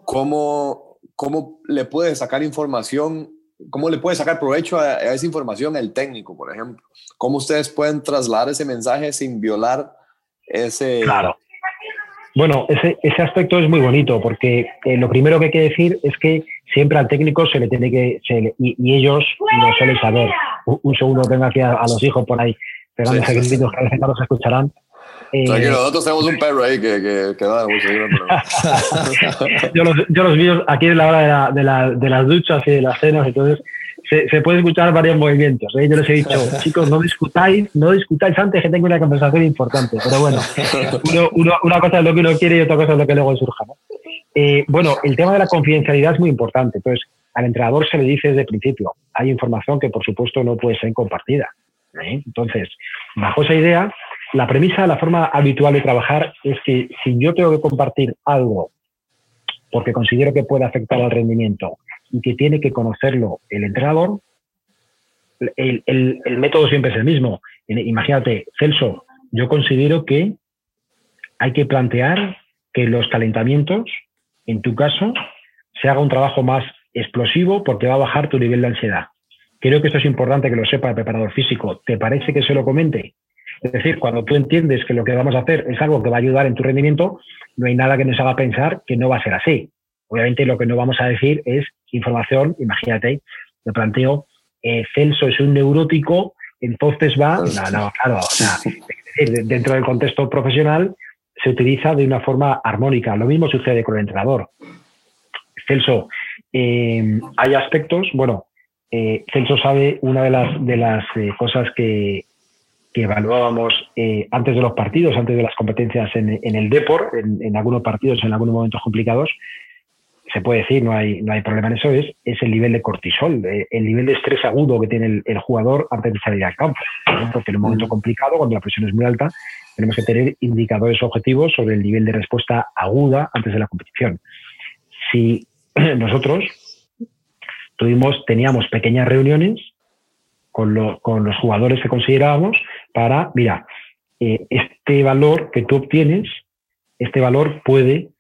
¿cómo, ¿cómo le puede sacar información ¿Cómo le puede sacar provecho a, a, esa información el técnico, por ejemplo? ¿Cómo ustedes pueden trasladar ese mensaje sin violar ese... Claro. Bueno, ese, ese aspecto es muy bonito porque eh, lo primero que hay que decir es que siempre al técnico se le tiene que... y, ellos lo suelen saber. Un, segundo, tengo aquí a, los hijos por ahí pegando sí, gritos que a veces no los escucharán. Eh, Tranquilo, nosotros tenemos un perro ahí que, que, que da mucho yo, los, yo los míos, aquí es la hora de, la, de, la, de las duchas y de las cenas, entonces se, se puede escuchar varios movimientos. ¿eh? Yo les he dicho, chicos, no discutáis, no discutáis antes que tenga una conversación importante. Pero bueno, uno, una cosa es lo que uno quiere y otra cosa es lo que luego surja. Eh, bueno, el tema de la confidencialidad es muy importante. Entonces, al entrenador se le dice desde el principio, hay información que por supuesto no puede ser compartida. ¿eh? Entonces, bajo esa idea, la premisa, la forma habitual de trabajar es que si yo tengo que compartir algo porque considero que puede afectar al rendimiento y que tiene que conocerlo el entrenador, el, el, método siempre es el mismo. Imagínate, Celso, yo considero que hay que plantear que los calentamientos, en tu caso, se haga un trabajo más explosivo porque va a bajar tu nivel de ansiedad. Creo que esto es importante que lo sepa el preparador físico. ¿Te parece que se lo comente? Es decir, cuando tú entiendes que lo que vamos a hacer es algo que va a ayudar en tu rendimiento, no hay nada que nos haga pensar que no va a ser así. Obviamente lo que no vamos a decir es información, imagínate, me planteo, eh, Celso es un neurótico, entonces va, no, no, claro, o sea, dentro del contexto profesional, se utiliza de una forma armónica. Lo mismo sucede con el entrenador. Celso, eh, hay aspectos, bueno, eh, Celso sabe una de las, de las eh, cosas que, evaluábamos antes de los partidos, antes de las competencias en, el Deport, en, algunos partidos, en algunos momentos complicados, se puede decir, no hay, no hay problema en eso, es, es el nivel de cortisol, el nivel de estrés agudo que tiene el, jugador antes de salir al campo. Porque en un momento complicado, cuando la presión es muy alta, tenemos que tener indicadores objetivos sobre el nivel de respuesta aguda antes de la competición. Si nosotros tuvimos, teníamos pequeñas reuniones con, los jugadores que considerábamos para, mira, eh, este valor que tú obtienes, este valor puede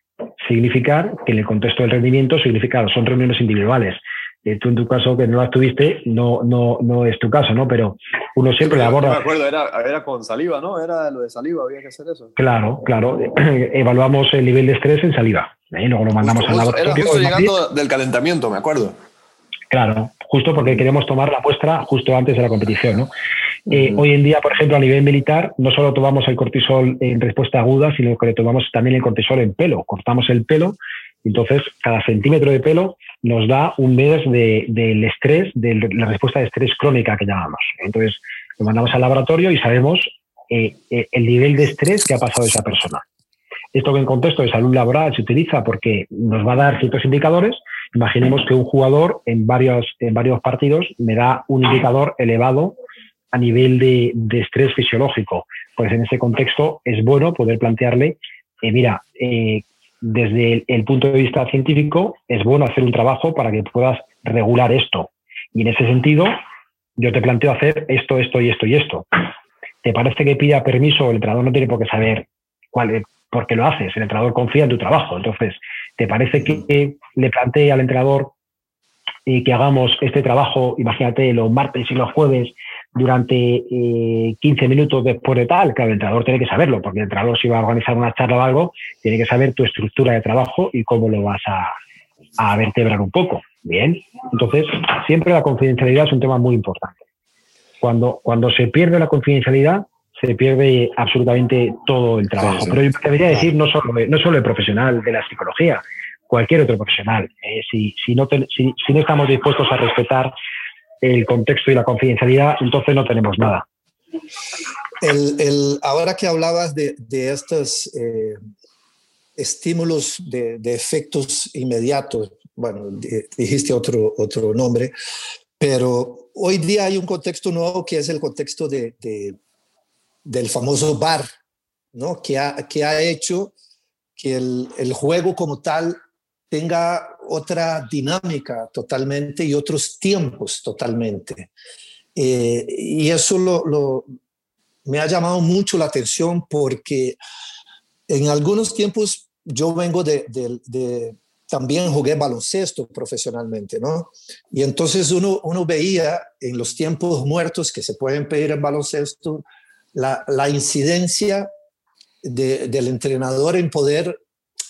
significar que en el contexto del rendimiento significa, son reuniones individuales. Eh, tú en tu caso que no las tuviste, no, no, no es tu caso, ¿no? Pero uno siempre le aborda. No me acuerdo, era, era, con saliva, ¿no? Era lo de saliva, había que hacer eso. Claro, claro. Evaluamos el nivel de estrés en saliva. ¿eh? Luego lo mandamos al laboratorio. Era justo llegando del calentamiento, me acuerdo. Claro, justo porque queremos tomar la muestra justo antes de la competición. ¿no? Eh, hoy en día, por ejemplo, a nivel militar, no solo tomamos el cortisol en respuesta aguda, sino que le tomamos también el cortisol en pelo. Cortamos el pelo, entonces cada centímetro de pelo nos da un mes del estrés, de la respuesta de estrés crónica que llamamos. Entonces, lo mandamos al laboratorio y sabemos eh, eh, el nivel de estrés que ha pasado esa persona. Esto que en contexto de salud laboral se utiliza porque nos va a dar ciertos indicadores. Imaginemos que un jugador en varios, en varios partidos me da un indicador elevado a nivel de, estrés fisiológico. Pues en ese contexto es bueno poder plantearle, eh, mira, eh, desde el, punto de vista científico es bueno hacer un trabajo para que puedas regular esto. Y en ese sentido, yo te planteo hacer esto, esto y esto y esto. ¿Te parece que pida permiso? El entrenador no tiene por qué saber cuál, porque lo haces, el entrenador confía en tu trabajo. Entonces, ¿te parece que le plantee al entrenador eh, que hagamos este trabajo, imagínate, los martes y los jueves durante 15 eh, minutos después de tal? que el entrenador tiene que saberlo, porque el entrenador si va a organizar una charla o algo, tiene que saber tu estructura de trabajo y cómo lo vas a, a vertebrar un poco. Bien, entonces siempre la confidencialidad es un tema muy importante. Cuando, cuando se pierde la confidencialidad, se pierde absolutamente todo el trabajo. Pero yo debería decir no solo, no solo el profesional de la psicología, cualquier otro profesional. Eh, si, si, no si, no estamos dispuestos a respetar el contexto y la confidencialidad, entonces no tenemos nada. El, ahora que hablabas de, de estos eh, estímulos de, de, efectos inmediatos, bueno, dijiste otro, otro nombre, pero hoy día hay un contexto nuevo que es el contexto de, del famoso bar, ¿no? que, ha, que ha hecho que el, el, juego como tal tenga otra dinámica totalmente y otros tiempos totalmente. Eh, y eso lo, lo, me ha llamado mucho la atención porque en algunos tiempos yo vengo de, de, también jugué baloncesto profesionalmente, ¿no? Y entonces uno, uno veía en los tiempos muertos que se pueden pedir en baloncesto, la, incidencia del entrenador en poder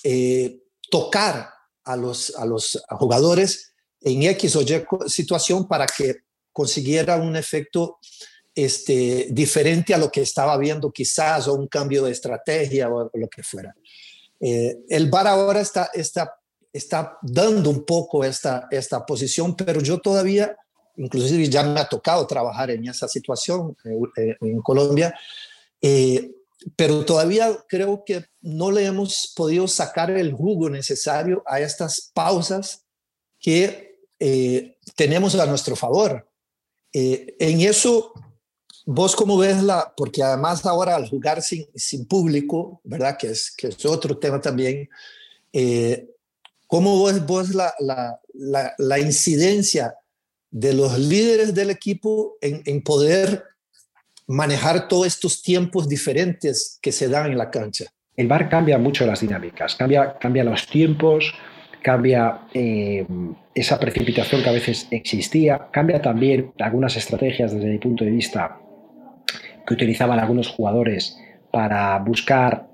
eh, tocar a los, a los jugadores en X o Y situación para que consiguiera un efecto este, diferente a lo que estaba viendo quizás o un cambio de estrategia o lo que fuera. Eh, el VAR ahora está, está, está dando un poco esta, esta posición, pero yo todavía inclusive ya me ha tocado trabajar en esa situación eh, en Colombia, eh, pero todavía creo que no le hemos podido sacar el jugo necesario a estas pausas que eh, tenemos a nuestro favor. en eso, vos cómo ves la, porque además ahora al jugar sin, sin público, ¿verdad? Que es, que es otro tema también. ¿Cómo ves vos la, la, la, la incidencia de los líderes del equipo en, poder manejar todos estos tiempos diferentes que se dan en la cancha. El bar cambia mucho las dinámicas, cambia, cambia los tiempos, cambia eh, esa precipitación que a veces existía, cambia también algunas estrategias desde mi punto de vista que utilizaban algunos jugadores para buscar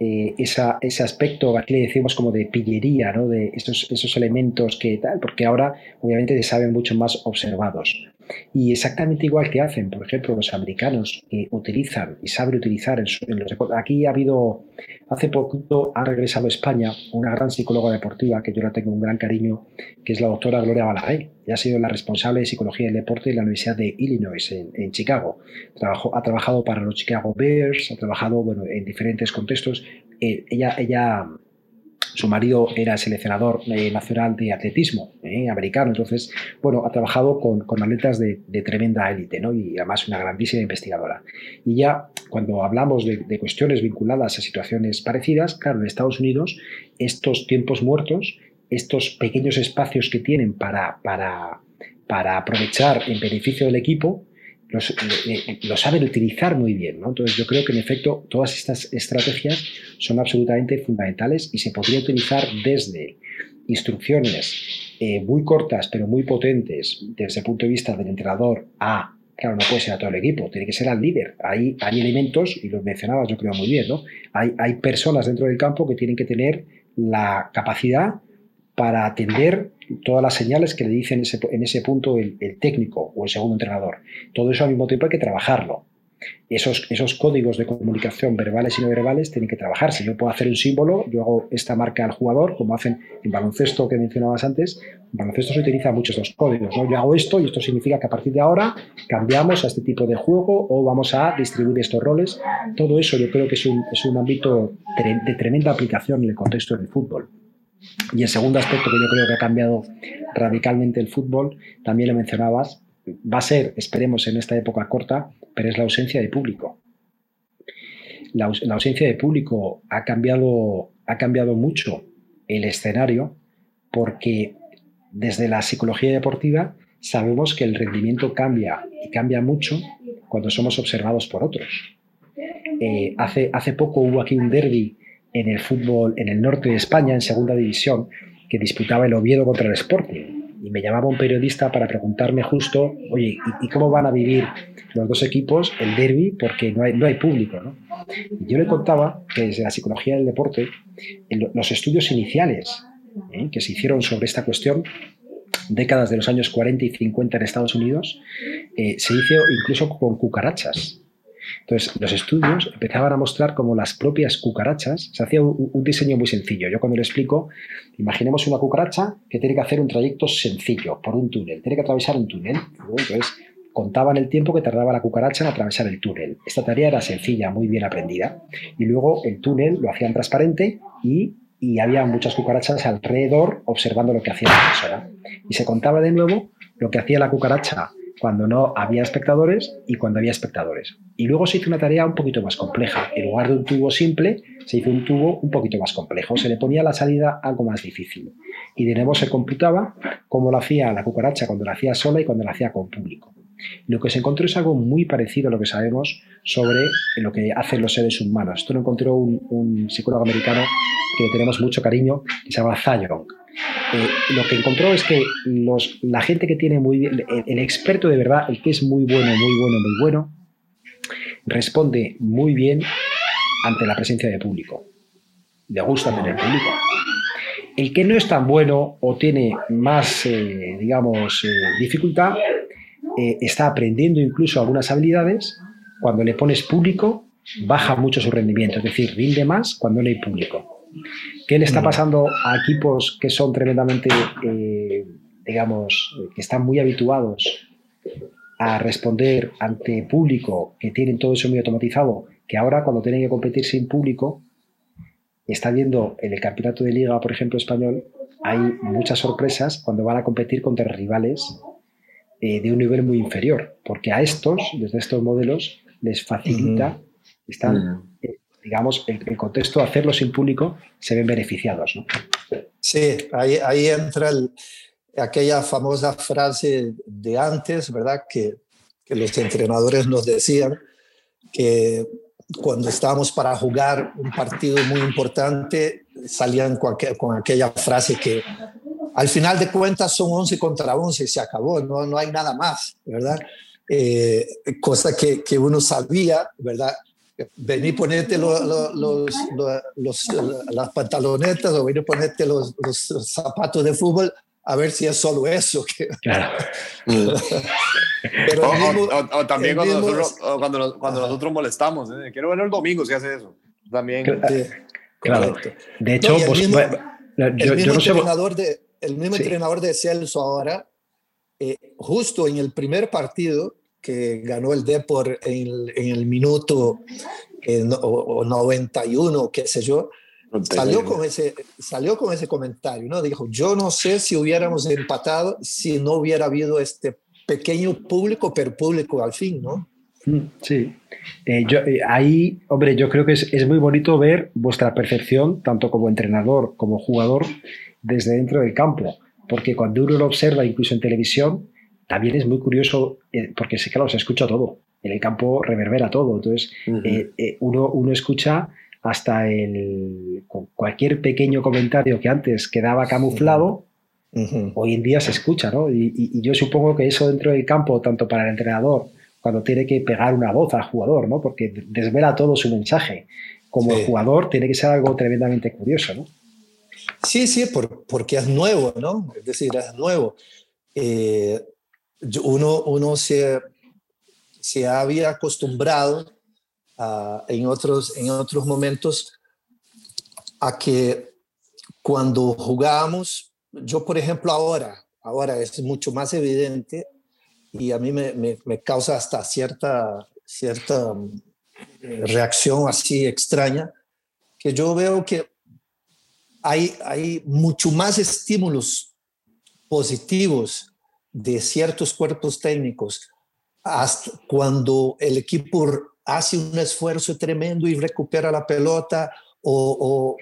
eh, ese aspecto, aquí le decimos como de pillería, ¿no? de esos, esos elementos que tal, porque ahora obviamente se saben mucho más observados. Y exactamente igual que hacen, por ejemplo, los americanos que utilizan y saben utilizar en, los Aquí ha habido, hace poco ha regresado a España una gran psicóloga deportiva que yo la tengo un gran cariño, que es la doctora Gloria Balaguer. Ya ha sido la responsable de psicología del deporte de la Universidad de Illinois en, Chicago. ha trabajado para los Chicago Bears, ha trabajado bueno, en diferentes contextos. Eh, ella, ella su marido era seleccionador eh, nacional de atletismo eh, americano, entonces, bueno, ha trabajado con, con atletas de, tremenda élite, ¿no? Y además una grandísima investigadora. Y ya cuando hablamos de, cuestiones vinculadas a situaciones parecidas, claro, en Estados Unidos, estos tiempos muertos, estos pequeños espacios que tienen para, para, para aprovechar en beneficio del equipo, lo saben utilizar muy bien. ¿no? Entonces yo creo que en efecto todas estas estrategias son absolutamente fundamentales y se podría utilizar desde instrucciones eh, muy cortas pero muy potentes desde el punto de vista del entrenador a, claro, no puede ser a todo el equipo, tiene que ser al líder. Hay, hay elementos, y los mencionabas yo creo muy bien, ¿no? hay, hay personas dentro del campo que tienen que tener la capacidad para atender todas las señales que le dicen en ese, punto el, técnico o el segundo entrenador. Todo eso al mismo tiempo hay que trabajarlo. Esos, esos códigos de comunicación verbales y no verbales tienen que trabajarse. Yo puedo hacer un símbolo, yo hago esta marca al jugador, como hacen en baloncesto que mencionabas antes. En baloncesto se utilizan muchos los códigos. Yo hago esto y esto significa que a partir de ahora cambiamos a este tipo de juego o vamos a distribuir estos roles. Todo eso yo creo que es un, es un ámbito de tremenda aplicación en el contexto del fútbol. Y el segundo aspecto que yo creo que ha cambiado radicalmente el fútbol, también lo mencionabas, va a ser, esperemos en esta época corta, pero es la ausencia de público. La, ausencia de público ha cambiado, ha cambiado mucho el escenario porque desde la psicología deportiva sabemos que el rendimiento cambia y cambia mucho cuando somos observados por otros. Eh, hace, hace poco hubo aquí un derby en el fútbol en el norte de España, en segunda división, que disputaba el Oviedo contra el Sporting. Y me llamaba un periodista para preguntarme justo, oye, ¿y, cómo van a vivir los dos equipos el derby? Porque no hay, no hay público. ¿no? Y yo le contaba que desde la psicología del deporte, los estudios iniciales ¿eh? que se hicieron sobre esta cuestión, décadas de los años 40 y 50 en Estados Unidos, eh, se hizo incluso con cucarachas. Entonces, los estudios empezaban a mostrar cómo las propias cucarachas, se hacía un, diseño muy sencillo. Yo cuando lo explico, imaginemos una cucaracha que tiene que hacer un trayecto sencillo por un túnel, tiene que atravesar un túnel. Entonces, contaban el tiempo que tardaba la cucaracha en atravesar el túnel. Esta tarea era sencilla, muy bien aprendida. Y luego el túnel lo hacían transparente y, y había muchas cucarachas alrededor observando lo que hacía la persona. Y se contaba de nuevo lo que hacía la cucaracha cuando no había espectadores y cuando había espectadores. Y luego se hizo una tarea un poquito más compleja. En lugar de un tubo simple, se hizo un tubo un poquito más complejo. Se le ponía la salida algo más difícil. Y de nuevo se computaba cómo lo hacía la cucaracha cuando la hacía sola y cuando la hacía con público. Lo que se encontró es algo muy parecido a lo que sabemos sobre lo que hacen los seres humanos. Esto lo encontró un, psicólogo americano que tenemos mucho cariño, que se llama Zayong. Eh, lo que encontró es que la gente que tiene muy bien, el, experto de verdad, el que es muy bueno, muy bueno, muy bueno, responde muy bien ante la presencia de público. Le gusta tener público. El que no es tan bueno o tiene más, eh, digamos, eh, dificultad, está aprendiendo incluso algunas habilidades. Cuando le pones público, baja mucho su rendimiento, es decir, rinde más cuando no hay público. ¿Qué le está pasando a equipos que son tremendamente, eh, digamos, que están muy habituados a responder ante público, que tienen todo eso muy automatizado, que ahora cuando tienen que competir sin público, está viendo en el campeonato de liga, por ejemplo, español, hay muchas sorpresas cuando van a competir contra rivales eh, de un nivel muy inferior, porque a estos, desde estos modelos, les facilita, están digamos, el, el, contexto de hacerlo sin público, se ven beneficiados. ¿no? Sí, ahí, ahí entra aquella famosa frase de antes, ¿verdad? Que, que los entrenadores nos decían que cuando estábamos para jugar un partido muy importante, salían con, con aquella frase que al final de cuentas son 11 contra 11 y se acabó, no, no hay nada más, ¿verdad? Eh, cosa que, que, uno sabía, ¿verdad? Vení ponerte los, los, los, las pantalonetas o vení ponerte los, zapatos de fútbol a ver si es solo eso. Pero o, también cuando, nosotros, cuando, nosotros molestamos, ¿eh? quiero verlo el domingo si hace eso. También. Claro. De hecho, el pues, mismo, el mismo entrenador, de, el mismo entrenador de Celso ahora, eh, justo en el primer partido que ganó el Depor en el, en el minuto eh, o, 91, qué sé yo, Salió con, ese, salió con ese comentario, ¿no? Dijo, yo no sé si hubiéramos empatado si no hubiera habido este pequeño público, pero público al fin, ¿no? Mm, sí. Eh, yo, eh, ahí, hombre, yo creo que es, es, muy bonito ver vuestra percepción, tanto como entrenador como jugador, desde dentro del campo. Porque cuando uno lo observa, incluso en televisión, también es muy curioso, eh, porque sé que lo se escucha todo. En el campo reverbera todo. Entonces, uno, uno escucha hasta el, cualquier pequeño comentario que antes quedaba camuflado, hoy en día se escucha, ¿no? Y, yo supongo que eso dentro del campo, tanto para el entrenador, cuando tiene que pegar una voz al jugador, ¿no? Porque desvela todo su mensaje. Como jugador tiene que ser algo tremendamente curioso, ¿no? Sí, sí, porque es nuevo, ¿no? Es decir, es nuevo. Eh, uno uno se, se había acostumbrado en, otros, en otros momentos a que cuando jugábamos, yo por ejemplo ahora, ahora es mucho más evidente y a mí me, me, causa hasta cierta, cierta eh, reacción así extraña, que yo veo que hay, hay mucho más estímulos positivos de ciertos cuerpos técnicos hasta cuando el equipo hace un esfuerzo tremendo y recupera la pelota o,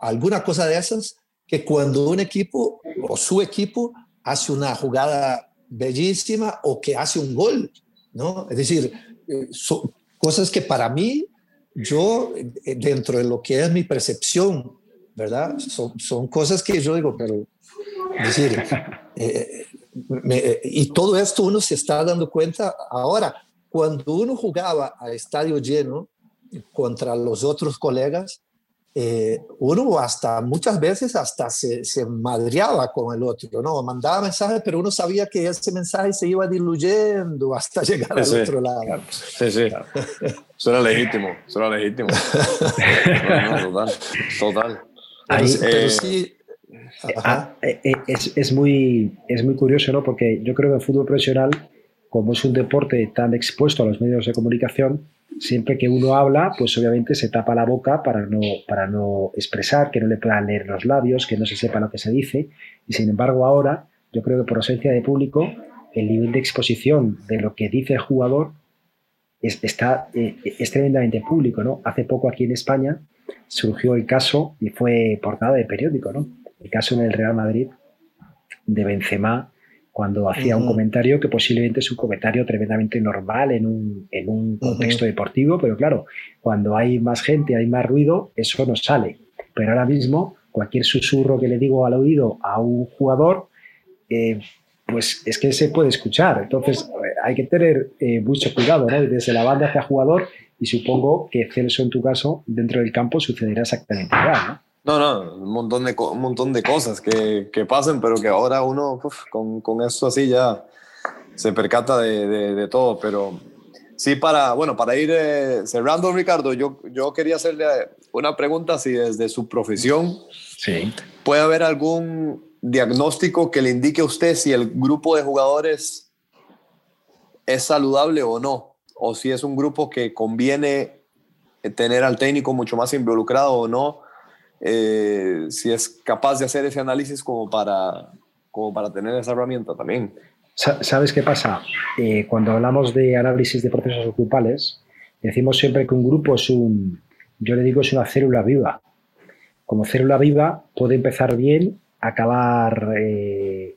alguna cosa de esas, que cuando un equipo o su equipo hace una jugada bellísima o que hace un gol, ¿no? Es decir, eh, son cosas que para mí, yo, eh, dentro de lo que es mi percepción, ¿verdad? Son, son cosas que yo digo, pero, es decir, eh, y todo esto uno se está dando cuenta ahora, cuando uno jugaba a estadio lleno contra los otros colegas, eh, uno hasta muchas veces hasta se, se, madreaba con el otro, ¿no? Mandaba mensajes, pero uno sabía que ese mensaje se iba diluyendo hasta llegar al otro lado. Sí, sí. Eso era legítimo, eso era legítimo. total, total. pero eh, sí, ah, eh, es, es, muy, es muy curioso, ¿no? Porque yo creo que el fútbol profesional como es un deporte tan expuesto a los medios de comunicación, siempre que uno habla, pues obviamente se tapa la boca para no, para no expresar, que no le puedan leer los labios, que no se sepa lo que se dice. Y sin embargo ahora, yo creo que por ausencia de público, el nivel de exposición de lo que dice el jugador es, está, eh, es tremendamente público. ¿no? Hace poco aquí en España surgió el caso, y fue portada de periódico, ¿no? El caso en el Real Madrid de Benzema cuando hacía un comentario que posiblemente es un comentario tremendamente normal en un, en un contexto deportivo, pero claro, cuando hay más gente, hay más ruido, eso no sale. Pero ahora mismo, cualquier susurro que le digo al oído a un jugador, eh, pues es que se puede escuchar. Entonces eh, hay que tener eh, mucho cuidado, ¿no? Desde la banda hacia jugador, y supongo que Celso en tu caso, dentro del campo, sucederá exactamente igual, ¿no? No, no, un montón de, un montón de cosas que, que pasan, pero que ahora uno con, con esto así ya se percata de, de, todo. Pero sí, para, bueno, para ir eh, cerrando, Ricardo, yo, yo quería hacerle una pregunta si desde su profesión sí. puede haber algún diagnóstico que le indique a usted si el grupo de jugadores es saludable o no, o si es un grupo que conviene tener al técnico mucho más involucrado o no eh, si es capaz de hacer ese análisis como para, como para tener esa herramienta también. ¿Sabes qué pasa? Eh, cuando hablamos de análisis de procesos grupales, decimos siempre que un grupo es un, yo le digo, es una célula viva. Como célula viva puede empezar bien, acabar, eh,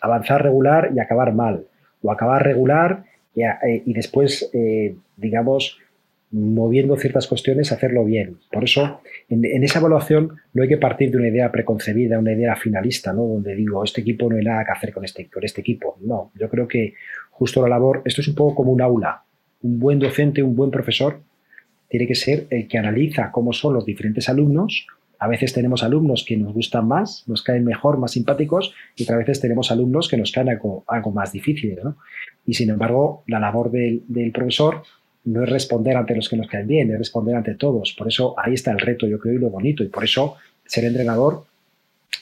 avanzar regular y acabar mal. O acabar regular y, y después, digamos, moviendo ciertas cuestiones, hacerlo bien. Por eso, en, esa evaluación no hay que partir de una idea preconcebida, una idea finalista, ¿no? donde digo, este equipo no hay nada que hacer con este, con este equipo. No, yo creo que justo la labor, esto es un poco como un aula. Un buen docente, un buen profesor, tiene que ser el que analiza cómo son los diferentes alumnos A veces tenemos alumnos que nos gustan más, nos caen mejor, más simpáticos, y otras veces tenemos alumnos que nos caen algo, más difíciles. ¿no? Y sin embargo, la labor del, profesor no es responder ante los que nos caen bien, es responder ante todos. Por eso ahí está el reto, yo creo, y lo bonito. Y por eso ser entrenador,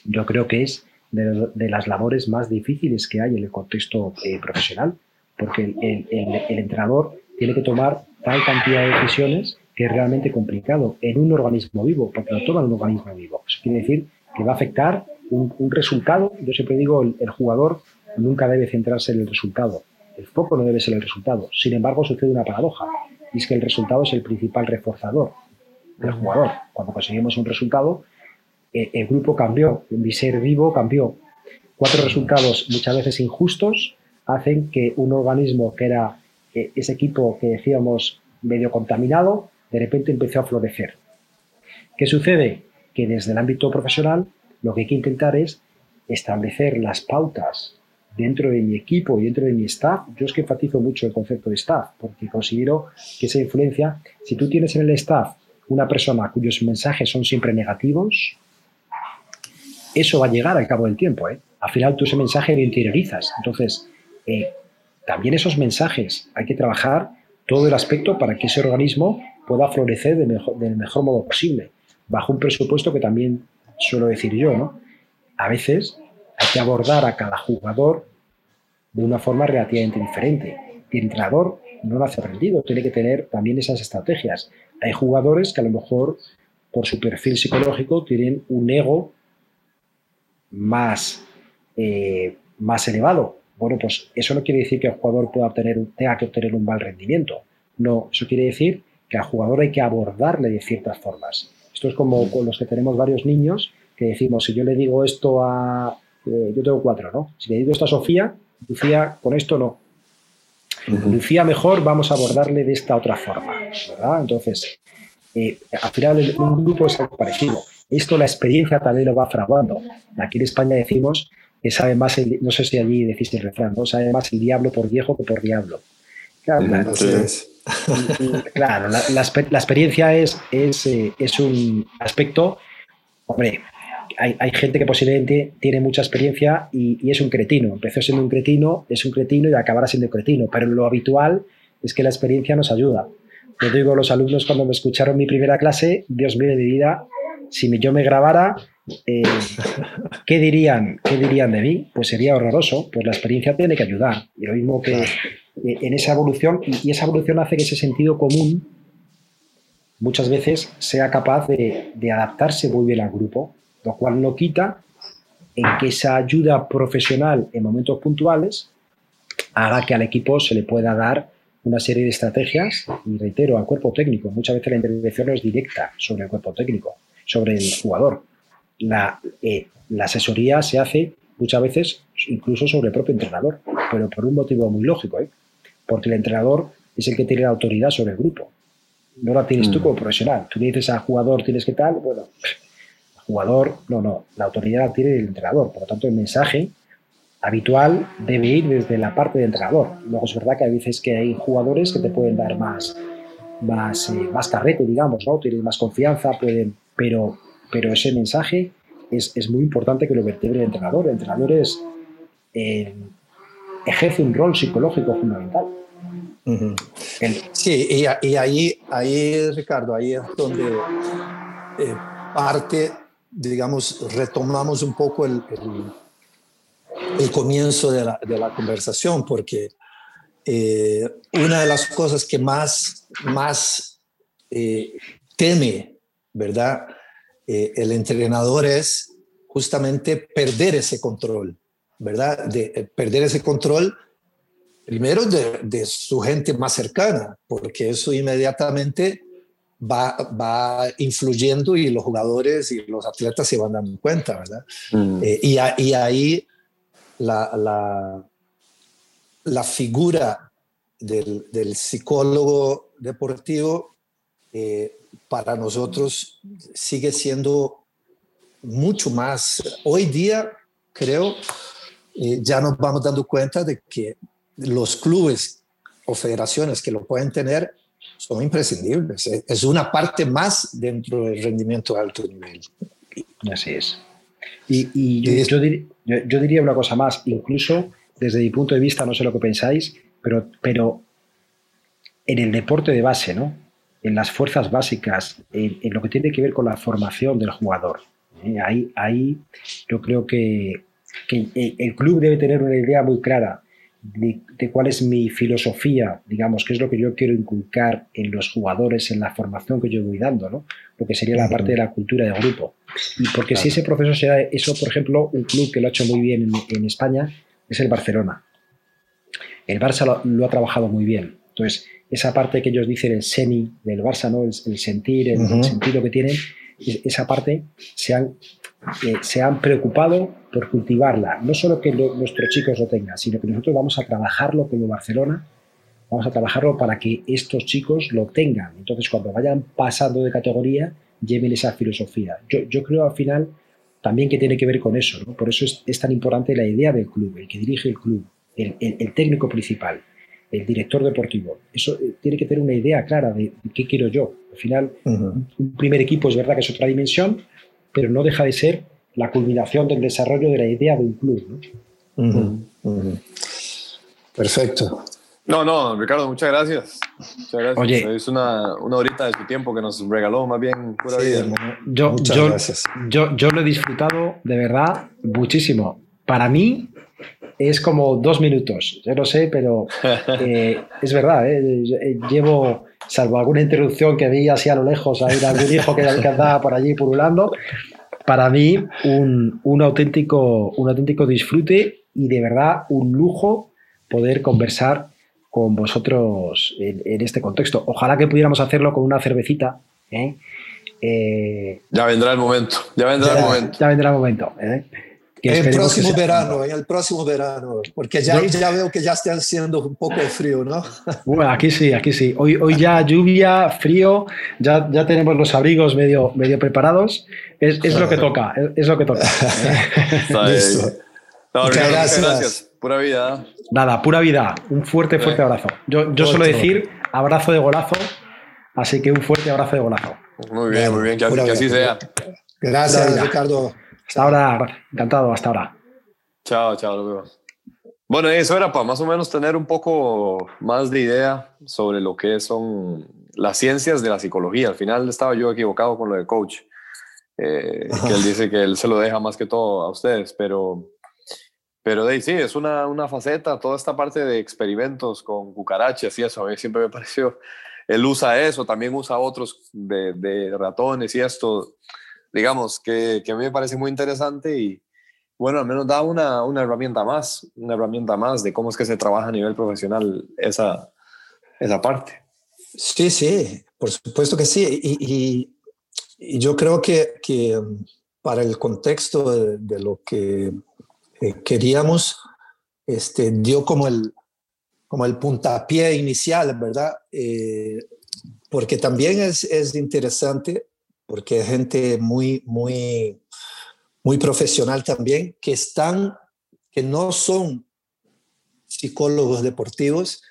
yo creo que es de, las labores más difíciles que hay en el contexto eh, profesional, porque el entrenador tiene que tomar tal cantidad de decisiones que es realmente complicado en un organismo vivo, porque lo toma un organismo vivo. Eso quiere decir que va a afectar un, resultado. Yo siempre digo, el, jugador nunca debe centrarse en el resultado. El foco no debe ser el resultado. Sin embargo, sucede una paradoja, y es que el resultado es el principal reforzador del jugador. Cuando conseguimos un resultado, eh, el grupo cambió, mi ser vivo cambió. Cuatro resultados muchas veces injustos hacen que un organismo que era eh, ese equipo que decíamos medio contaminado, de repente empezó a florecer. ¿Qué sucede? Que desde el ámbito profesional lo que hay que intentar es establecer las pautas dentro de mi equipo y dentro de mi staff. Yo es que enfatizo mucho el concepto de staff, porque considero que esa influencia, si tú tienes en el staff una persona cuyos mensajes son siempre negativos, eso va a llegar al cabo del tiempo. ¿eh? Al final tú ese mensaje lo interiorizas. Entonces, eh, también esos mensajes hay que trabajar todo el aspecto para que ese organismo pueda florecer del mejor modo posible, bajo un presupuesto que también suelo decir yo, ¿no? A veces hay que abordar a cada jugador de una forma relativamente diferente. El entrenador no lo hace aprendido, tiene que tener también esas estrategias. Hay jugadores que a lo mejor por su perfil psicológico tienen un ego más, eh, más elevado. Bueno, pues eso no quiere decir que el jugador pueda obtener, tenga que obtener un mal rendimiento. No, eso quiere decir que al jugador hay que abordarle de ciertas formas. Esto es como con los que tenemos varios niños que decimos, si yo le digo esto a... Eh, yo tengo cuatro, ¿no? Si le digo esto a Sofía, Lucía, con esto no. Lucía mejor vamos a abordarle de esta otra forma, ¿verdad? Entonces, eh, al final un grupo es algo parecido. Esto la experiencia también lo va fraguando. Aquí en España decimos que sabe más, el, no sé si allí decís el refrán, ¿no? sabe más el diablo por viejo que por diablo. Claro, claro la, experiencia es, eh, es, un aspecto, hombre, hay, gente que posiblemente tiene mucha experiencia y, es un cretino. Empezó siendo un cretino, es un cretino y acabará siendo un cretino, pero lo habitual es que la experiencia nos ayuda. Yo digo a los alumnos cuando me escucharon mi primera clase, Dios mío de mi vida, si yo me grabara, eh, ¿qué, dirían, ¿qué dirían de mí? Pues sería horroroso, pues la experiencia tiene que ayudar. Y lo mismo que en esa evolución, y, esa evolución hace que ese sentido común muchas veces sea capaz de, adaptarse muy bien al grupo, lo cual no quita en que esa ayuda profesional en momentos puntuales haga que al equipo se le pueda dar una serie de estrategias y reitero al cuerpo técnico. Muchas veces la intervención no es directa sobre el cuerpo técnico, sobre el jugador la, eh, la asesoría se hace muchas veces incluso sobre el propio entrenador, pero por un motivo muy lógico, ¿eh? porque el entrenador es el que tiene la autoridad sobre el grupo. No la tienes tú mm. como profesional. Tú le dices al jugador, tienes que tal, bueno, jugador, no, no, la autoridad la tiene el entrenador. Por lo tanto, el mensaje habitual debe ir desde la parte del entrenador. Luego es verdad que hay veces que hay jugadores que te pueden dar más, más, eh, más carrete, digamos, ¿no? Tienen más confianza, pueden, pero pero ese mensaje es, muy importante que lo vertebre el entrenador. El entrenador es, eh, ejerce un rol psicológico fundamental. Sí, y, ahí, ahí, Ricardo, ahí es donde eh, parte, digamos, retomamos un poco el, el, comienzo de la, de la, conversación, porque eh, una de las cosas que más, más teme, ¿verdad? Eh, el entrenador es justamente perder ese control, ¿verdad? De eh, perder ese control primero de, su gente más cercana, porque eso inmediatamente va, va, influyendo y los jugadores y los atletas se van dando cuenta, ¿verdad? Mm. Eh, y, y, ahí la, la, la figura del, del, psicólogo deportivo para nosotros sigue siendo mucho más. Hoy día, creo, eh, ya nos vamos dando cuenta de que los clubes o federaciones que lo pueden tener son imprescindibles. Es una parte más dentro del rendimiento de alto nivel. Así es. Y, yo, yo, diría una cosa más, incluso desde mi punto de vista, no sé lo que pensáis, pero, pero en el deporte de base, ¿no? en las fuerzas básicas, en, lo que tiene que ver con la formación del jugador. ¿eh? Ahí, ahí yo creo que, que, el club debe tener una idea muy clara de, cuál es mi filosofía, digamos, qué es lo que yo quiero inculcar en los jugadores, en la formación que yo voy dando, ¿no? lo que sería la parte de la cultura de grupo. Y porque si ese proceso se da, eso, por ejemplo, un club que lo ha hecho muy bien en, España es el Barcelona. El Barça lo, ha trabajado muy bien. Entonces, esa parte que ellos dicen el seni del Barça, ¿no? el, sentir, el, sentido que tienen, esa parte se han, eh, se han preocupado por cultivarla. No solo que nuestros chicos lo tengan, sino que nosotros vamos a trabajarlo como Barcelona, vamos a trabajarlo para que estos chicos lo tengan. Entonces, cuando vayan pasando de categoría, lleven esa filosofía. Yo, yo creo al final también que tiene que ver con eso. ¿no? Por eso es, tan importante la idea del club, el que dirige el club, el, el, técnico principal, el director deportivo. Eso eh, tiene que tener una idea clara de, qué quiero yo. Al final, un primer equipo es verdad que es otra dimensión, pero no deja de ser la culminación del desarrollo de la idea de un club. Perfecto. No, no, Ricardo, muchas gracias. Muchas gracias. Oye, es una, una, horita de su tiempo que nos regaló, más bien pura vida. Yo, yo, Yo, yo lo he disfrutado de verdad muchísimo. Para mí es como dos minutos, yo no sé, pero eh, es verdad, eh, eh, llevo, salvo alguna interrupción que vi así a lo lejos, a algún hijo que, andaba por allí purulando, para mí un, un, auténtico, un auténtico disfrute y de verdad un lujo poder conversar con vosotros en, este contexto. Ojalá que pudiéramos hacerlo con una cervecita. ¿eh? Eh, ya vendrá el momento, ya vendrá el momento. Ya vendrá el momento. ¿eh? En el próximo verano, en el próximo verano, porque ya, ya veo que ya está haciendo un poco de frío, ¿no? Bueno, aquí sí, aquí sí. Hoy, hoy ya lluvia, frío, ya, ya tenemos los abrigos medio, medio preparados. Es, es lo que toca, es, lo que toca. Listo. Muchas gracias. Pura vida. Nada, pura vida. Un fuerte, fuerte abrazo. Yo, yo suelo decir abrazo de golazo, así que un fuerte abrazo de golazo. Muy bien, muy bien, que, así, sea. Gracias, Ricardo. Hasta ahora, encantado, hasta ahora. Chao, chao, Bueno, eso era para más o menos tener un poco más de idea sobre lo que son las ciencias de la psicología. Al final estaba yo equivocado con lo de coach, eh, él dice que él se lo deja más que todo a ustedes, pero pero de sí, es una, una, faceta, toda esta parte de experimentos con cucarachas y eso, a mí siempre me pareció, él usa eso, también usa otros de ratones y esto, digamos, que, que, a mí me parece muy interesante y bueno, al menos da una, una, herramienta más, una herramienta más de cómo es que se trabaja a nivel profesional esa, esa parte. Sí, sí, por supuesto que sí. Y, y, yo creo que, que, um, para el contexto de, de lo que queríamos, este, dio como el, como el puntapié inicial, ¿verdad? Eh, porque también es, es, interesante, porque hay gente muy, muy, muy profesional también, que están, que no son psicólogos deportivos,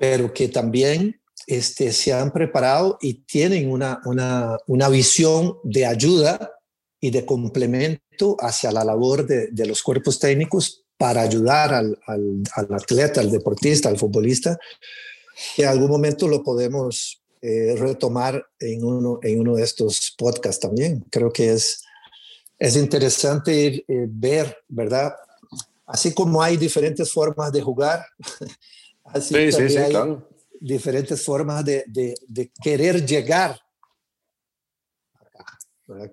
pero que también este, se han preparado y tienen una, una, una visión de ayuda y de complemento hacia la labor de, de los cuerpos técnicos para ayudar al, al, al, atleta, al deportista, al futbolista, que en algún momento lo podemos eh, retomar en uno, en uno de estos podcasts también. Creo que es, es interesante eh, ver, ¿verdad? Así como hay diferentes formas de jugar, así sí, sí, hay claro. diferentes formas de, de, de querer llegar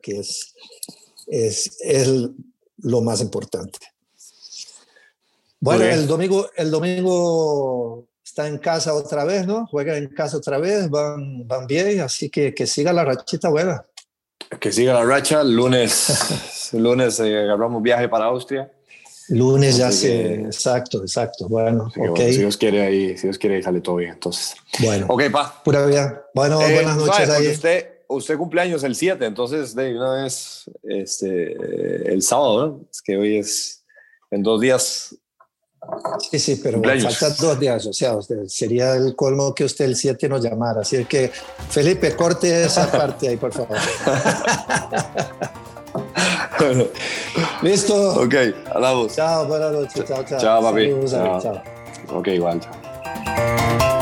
que es, es, es lo más importante. Bueno, el domingo, el domingo está en casa otra vez, ¿no? Juega en casa otra vez, van, van bien, así que que siga la rachita buena. Que siga la racha, lunes, lunes eh, agarramos viaje para Austria. Lunes ya se, exacto, exacto. Bueno, okay. si Dios quiere ahí, si Dios quiere ahí sale todo bien, entonces. Bueno. Ok, pa. Pura vida. Bueno, eh, buenas noches ahí. Usted, usted cumpleaños el 7, entonces de una vez este, el sábado, ¿no? Es que hoy es en dos días Sí, sí, pero faltan dos días, o sea, sería el colmo que usted el 7 nos llamara. Así que, Felipe, corte esa parte ahí, por favor. Listo. Ok, hablamos. Chao, buenas noches. Chao, chao. Chao, papi. chao. Ok, igual. Chao.